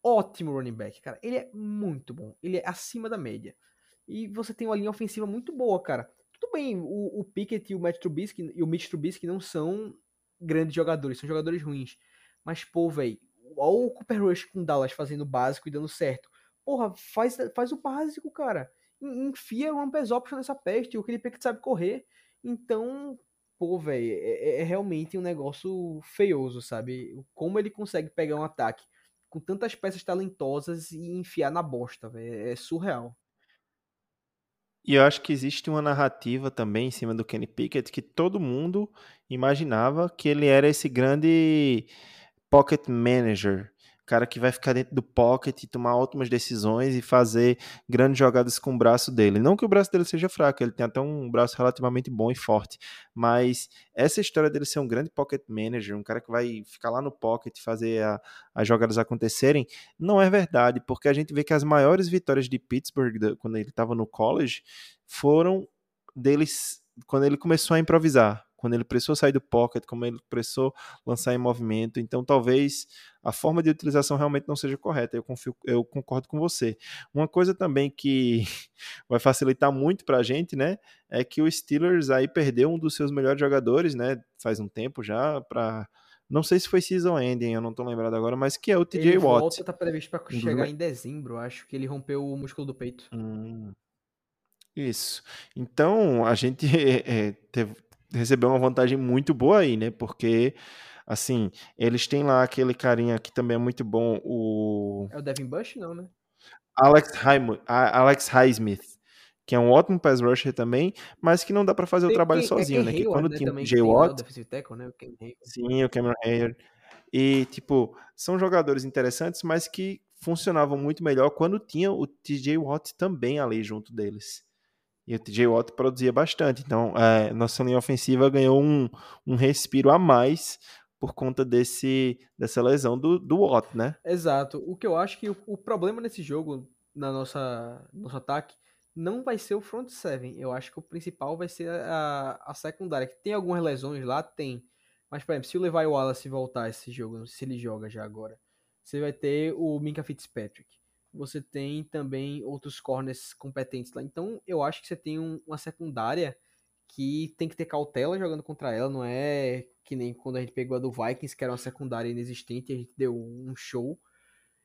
ótimo running back, cara. Ele é muito bom, ele é acima da média. E você tem uma linha ofensiva muito boa, cara. Tudo bem, o, o Pickett e o Matt Trubisky e o Mitch Trubisky não são grandes jogadores, são jogadores ruins. Mas, pô, velho, olha o Cooper Rush com Dallas fazendo o básico e dando certo. Porra, faz, faz o básico, cara enfia uma pass option nessa peste, o que sabe correr. Então, pô, velho, é, é, é, realmente um negócio feioso, sabe? Como ele consegue pegar um ataque com tantas peças talentosas e enfiar na bosta, velho. É surreal. E eu acho que existe uma narrativa também em cima do Kenny Pickett que todo mundo imaginava que ele era esse grande pocket manager, cara que vai ficar dentro do pocket tomar ótimas decisões e fazer grandes jogadas com o braço dele. Não que o braço dele seja fraco, ele tem até um braço relativamente bom e forte, mas essa história dele ser um grande pocket manager, um cara que vai ficar lá no pocket e fazer a, as jogadas acontecerem, não é verdade, porque a gente vê que as maiores vitórias de Pittsburgh quando ele estava no college foram deles quando ele começou a improvisar quando ele precisou sair do pocket, como ele precisou lançar em movimento. Então, talvez a forma de utilização realmente não seja correta. Eu, confio, eu concordo com você. Uma coisa também que [LAUGHS] vai facilitar muito para a gente, né, é que o Steelers aí perdeu um dos seus melhores jogadores, né, faz um tempo já, para não sei se foi season ending, eu não tô lembrado agora, mas que é o TJ ele Watt. Volta, tá previsto para chegar em dezembro, acho que ele rompeu o músculo do peito. Hum, isso. Então, a gente [LAUGHS] é, teve, recebeu uma vantagem muito boa aí, né? Porque, assim, eles têm lá aquele carinha que também é muito bom, o. É o Devin Bush, não, né? Alex, Highsmith, Alex Highsmith, que é um ótimo pass rusher também, mas que não dá para fazer Tem, o trabalho sozinho, é né? Que quando né, tinha o J. Watt. Tackle, né? o sim, o Cameron Hayward. E, tipo, são jogadores interessantes, mas que funcionavam muito melhor quando tinha o TJ Watt também ali junto deles. E o TJ Watt produzia bastante. Então, é, nossa linha ofensiva ganhou um, um respiro a mais por conta desse, dessa lesão do, do Watt, né? Exato. O que eu acho que o, o problema nesse jogo, na nossa nosso ataque, não vai ser o front seven. Eu acho que o principal vai ser a, a secundária. Que tem algumas lesões lá, tem. Mas, por exemplo, se o Levi Wallace voltar esse jogo, se ele joga já agora, você vai ter o Minka Fitzpatrick você tem também outros corners competentes lá. Então, eu acho que você tem um, uma secundária que tem que ter cautela jogando contra ela, não é que nem quando a gente pegou a do Vikings, que era uma secundária inexistente, a gente deu um show.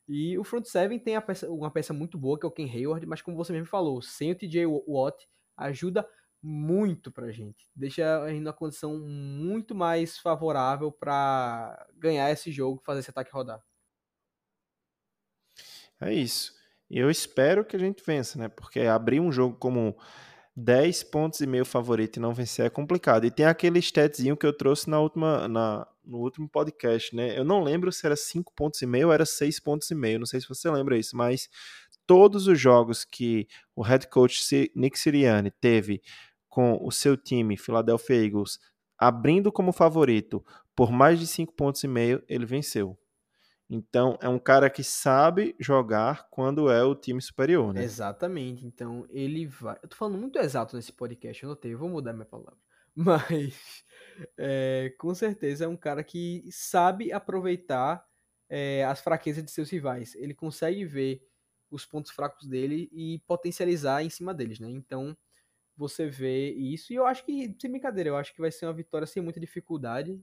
E o front seven tem peça, uma peça muito boa, que é o Ken Hayward, mas como você mesmo falou, sem o TJ Watt, ajuda muito pra gente. Deixa a gente numa condição muito mais favorável para ganhar esse jogo, fazer esse ataque rodar. É isso. E eu espero que a gente vença, né? Porque abrir um jogo como 10 pontos e meio favorito e não vencer é complicado. E tem aquele statzinho que eu trouxe na última, na, no último podcast, né? Eu não lembro se era 5 pontos e meio ou era 6 pontos e meio. Não sei se você lembra isso, mas todos os jogos que o head coach Nick Sirianni teve com o seu time, Philadelphia Eagles, abrindo como favorito por mais de 5 pontos e meio, ele venceu. Então, é um cara que sabe jogar quando é o time superior, né? Exatamente. Então, ele vai. Eu tô falando muito exato nesse podcast, eu notei, eu vou mudar minha palavra. [LAUGHS] Mas, é, com certeza, é um cara que sabe aproveitar é, as fraquezas de seus rivais. Ele consegue ver os pontos fracos dele e potencializar em cima deles, né? Então, você vê isso. E eu acho que, sem brincadeira, eu acho que vai ser uma vitória sem muita dificuldade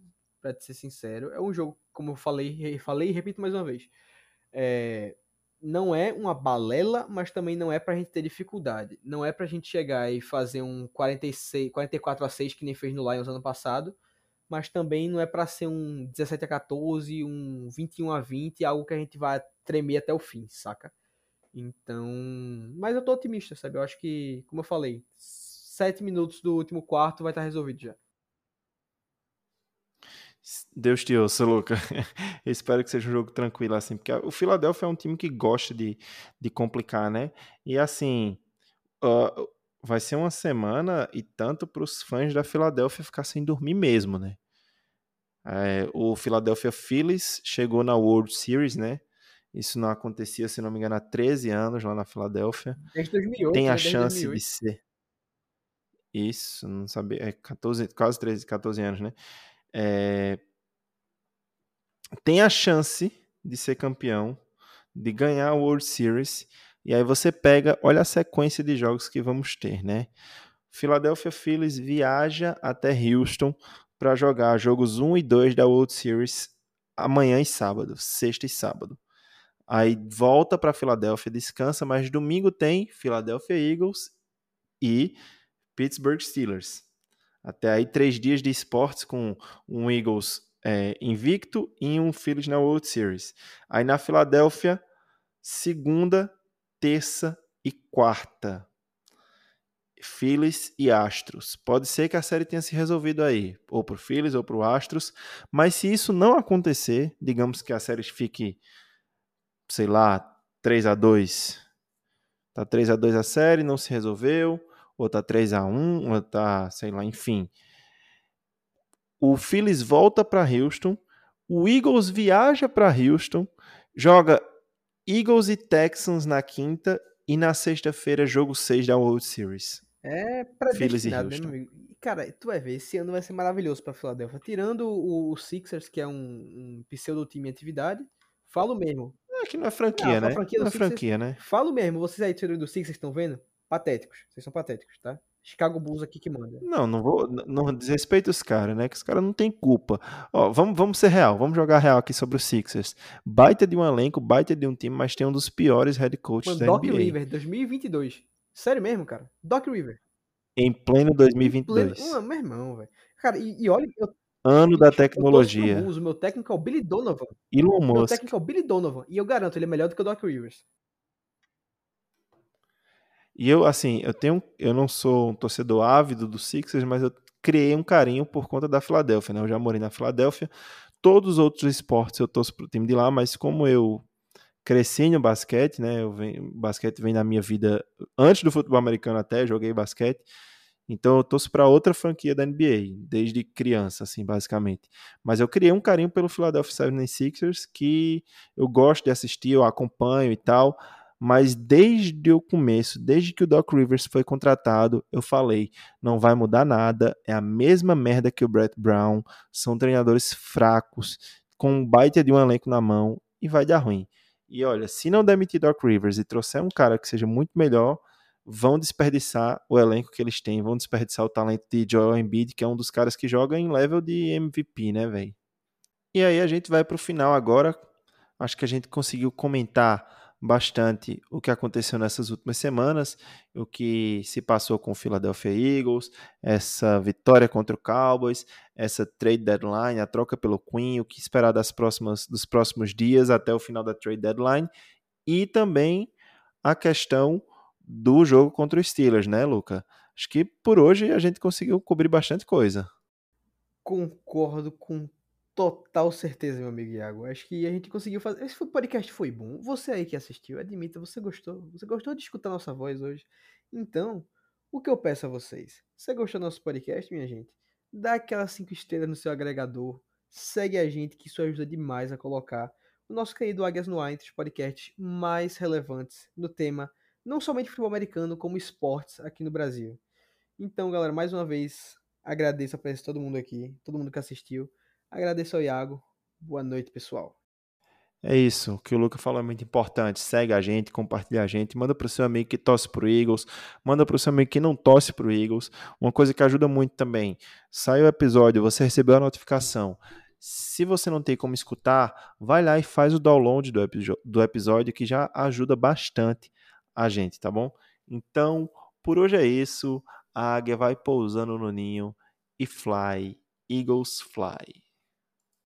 para ser sincero. É um jogo, como eu falei, falei e repito mais uma vez. É, não é uma balela, mas também não é pra gente ter dificuldade. Não é pra gente chegar e fazer um 46, 44 a 6 que nem fez no Lions ano passado, mas também não é pra ser um 17 a 14, um 21 a 20, algo que a gente vai tremer até o fim, saca? Então, mas eu tô otimista, sabe? Eu acho que, como eu falei, sete minutos do último quarto vai estar resolvido já. Deus te ouça, Luca. [LAUGHS] Eu espero que seja um jogo tranquilo, assim, porque o Philadelphia é um time que gosta de, de complicar, né? E assim, uh, vai ser uma semana e tanto para os fãs da Philadelphia ficar sem dormir mesmo, né? É, o Philadelphia Phillies chegou na World Series, né? Isso não acontecia, se não me engano, há 13 anos lá na Filadélfia. Desde 2008, Tem a né? Chance 2008. de ser. Isso, não sabia. É 14, quase 13, 14 anos, né? É, Tem a chance de ser campeão, de ganhar a World Series. E aí você pega, olha a sequência de jogos que vamos ter, né? Philadelphia Phillies viaja até Houston para jogar jogos 1 e 2 da World Series amanhã e sábado, sexta e sábado. Aí volta para Filadélfia, descansa, mas domingo tem Philadelphia Eagles e Pittsburgh Steelers. Até aí três dias de esportes com um Eagles é, invicto e um Phillies na World Series. Aí na Filadélfia, segunda, terça e quarta. Phillies e Astros. Pode ser que a série tenha se resolvido aí, ou pro Phillies ou pro Astros, mas se isso não acontecer, digamos que a série fique, sei lá, 3 a 2 Tá 3 a 2 a série, não se resolveu, ou tá 3 a 1 ou tá, sei lá, enfim. O Phillies volta para Houston, o Eagles viaja para Houston, joga Eagles e Texans na quinta e na sexta-feira jogo 6 da World Series. É e predestinado, né, meu amigo? Cara, tu vai ver, esse ano vai ser maravilhoso pra Filadélfia. Tirando o, o Sixers, que é um, um pseudo-time em atividade, falo mesmo. É que não é franquia, Não, né? franquia não é Sixers- franquia, né? Falo mesmo, vocês aí, do Sixers, estão vendo? Patéticos. Vocês são patéticos, tá? Chicago Bulls aqui que manda. Não, não vou. Não desrespeito os caras, né? Que os caras não têm culpa. Ó, vamos, vamos ser real, vamos jogar real aqui sobre os Sixers. Baita de um elenco, baita de um time, mas tem um dos piores head coaches Mano, da Doc NBA. River, 2022. Sério mesmo, cara? Doc River. Em pleno Em 2022. pleno- Mano, meu irmão, velho. Cara, e, e olha, eu, Ano da eu tecnologia. O meu técnico é o Billy Donovan. Elon Meu Musk. técnico é o Billy Donovan. E eu garanto, ele é melhor do que o Doc Rivers. E eu, assim, eu tenho. Eu não sou um torcedor ávido do Sixers, mas eu criei um carinho por conta da Filadélfia, né? Eu já morei na Filadélfia. Todos os outros esportes eu torço pro time de lá, mas como eu cresci no basquete, né? Eu venho, basquete vem na minha vida antes do futebol americano até, joguei basquete. Então eu torço para outra franquia da NBA, desde criança, assim, basicamente. Mas eu criei um carinho pelo Philadelphia 76ers que eu gosto de assistir, eu acompanho e tal. Mas desde o começo, desde que o Doc Rivers foi contratado, eu falei, não vai mudar nada, é a mesma merda que o Brett Brown, são treinadores fracos, com um baita de um elenco na mão e vai dar ruim. E olha, se não demitir Doc Rivers e trouxer um cara que seja muito melhor, vão desperdiçar o elenco que eles têm, vão desperdiçar o talento de Joel Embiid, que é um dos caras que joga em level de MVP, né, velho? E aí a gente vai pro final agora. Acho que a gente conseguiu comentar bastante o que aconteceu nessas últimas semanas, o que se passou com o Philadelphia Eagles, essa vitória contra o Cowboys, essa trade deadline, a troca pelo Queen, o que esperar das próximas, dos próximos dias até o final da trade deadline, e também a questão do jogo contra os Steelers, né, Luca? Acho que por hoje a gente conseguiu cobrir bastante coisa. Concordo com total certeza, meu amigo Iago. Acho que a gente conseguiu fazer. Esse podcast foi bom. Você aí que assistiu, admita, você gostou. Você gostou de escutar nossa voz hoje. Então, o que eu peço a vocês? Você gostou do nosso podcast, minha gente? Dá aquelas cinco estrelas no seu agregador. Segue a gente, que isso ajuda demais a colocar o nosso querido Águias no Ar entre os podcasts mais relevantes no tema, não somente futebol americano, como esportes aqui no Brasil. Então, galera, mais uma vez, agradeço a presença de todo mundo aqui, todo mundo que assistiu. Agradeço ao Iago. Boa noite, pessoal. É isso, o que o Luca falou é muito importante. Segue a gente, compartilha a gente, manda pro seu amigo que torce pro Eagles, manda pro seu amigo que não torce pro Eagles. Uma coisa que ajuda muito também, sai o episódio, você recebeu a notificação. Se você não tem como escutar, vai lá e faz o download do, do episódio que já ajuda bastante a gente, tá bom? Então, por hoje é isso. A águia vai pousando no ninho e fly, Eagles fly.